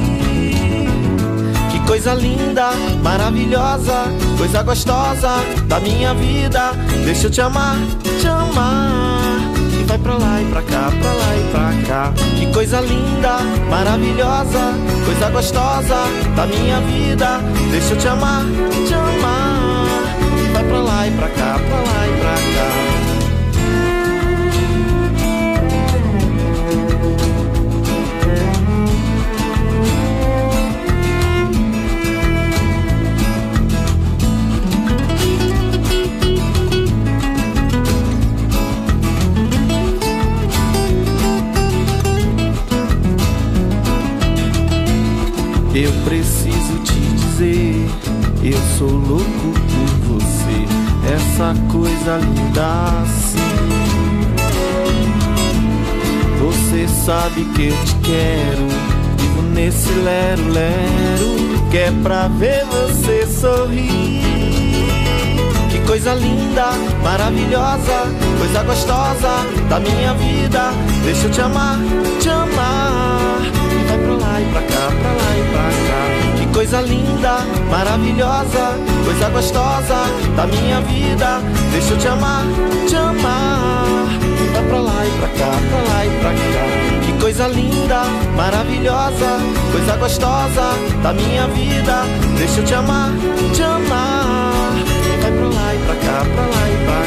Que coisa linda, maravilhosa, coisa gostosa da minha vida. Deixa eu te amar, te amar. E vai pra lá e pra cá, pra lá e pra cá. Que coisa linda, maravilhosa, coisa gostosa da minha vida. Deixa eu te amar, te amar. E vai pra lá e pra cá, pra lá e pra cá. Eu preciso te dizer, eu sou louco por você. essa coisa linda assim. Você sabe que eu te quero, vivo nesse lero-lero, que é pra ver você sorrir. Que coisa linda, maravilhosa, coisa gostosa da minha vida. Deixa eu te amar, te amar. Pra cá, pra lá e pra cá. Que coisa linda, maravilhosa, coisa gostosa da minha vida. Deixa eu te amar, te amar. Vai pra lá e pra cá, pra lá e pra cá. Que coisa linda, maravilhosa, coisa gostosa da minha vida. Deixa eu te amar, te amar. Vai pra lá e pra cá, pra lá e pra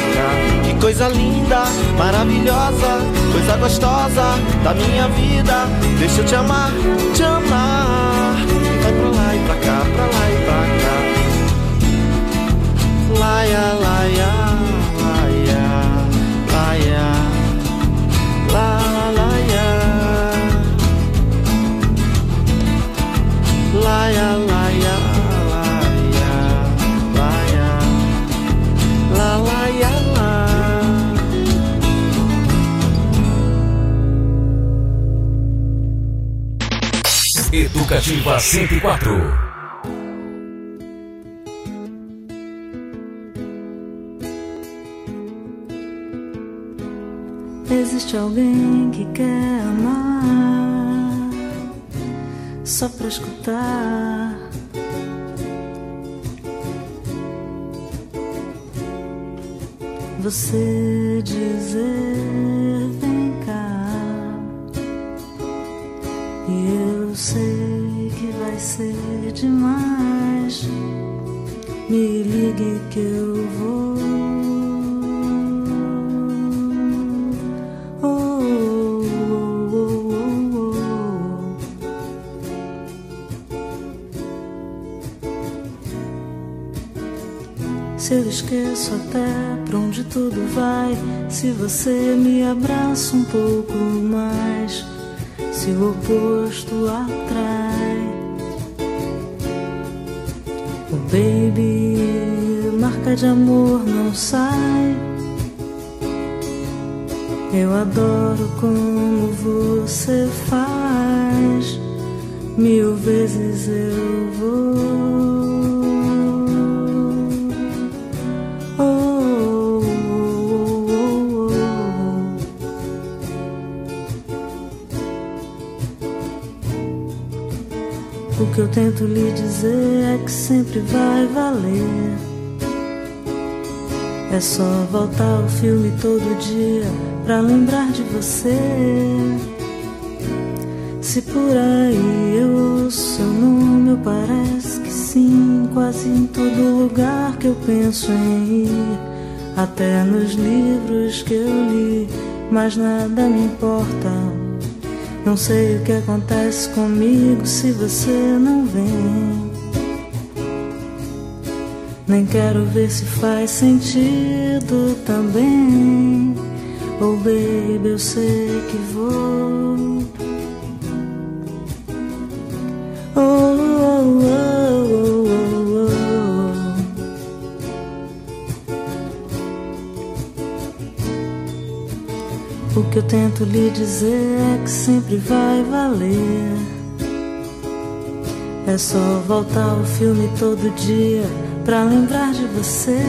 cá. Coisa linda, maravilhosa, coisa gostosa da minha vida. Deixa eu te amar, te amar. E vai pra lá e pra cá, pra lá e pra cá. Laia, laia, laia, laia, la, laia. Laia, laia, laia, Educativa 104. Existe alguém que quer amar só pra escutar. Você dizer ser demais. Me ligue que eu vou. Oh, oh, oh. Se eu esqueço até pra onde tudo vai, se você me abraça um pouco mais, se o oposto atrai. Baby, marca de amor não sai. Eu adoro como você faz. Mil vezes eu vou. Que eu tento lhe dizer é que sempre vai valer. É só voltar o filme todo dia pra lembrar de você. Se por aí eu ouço seu nome, parece que sim, quase em todo lugar que eu penso em ir, até nos livros que eu li, mas nada me importa. Não sei o que acontece comigo se você não vem. Nem quero ver se faz sentido também. Oh, baby, eu sei que vou. Que eu tento lhe dizer é que sempre vai valer. É só voltar o filme todo dia pra lembrar de você.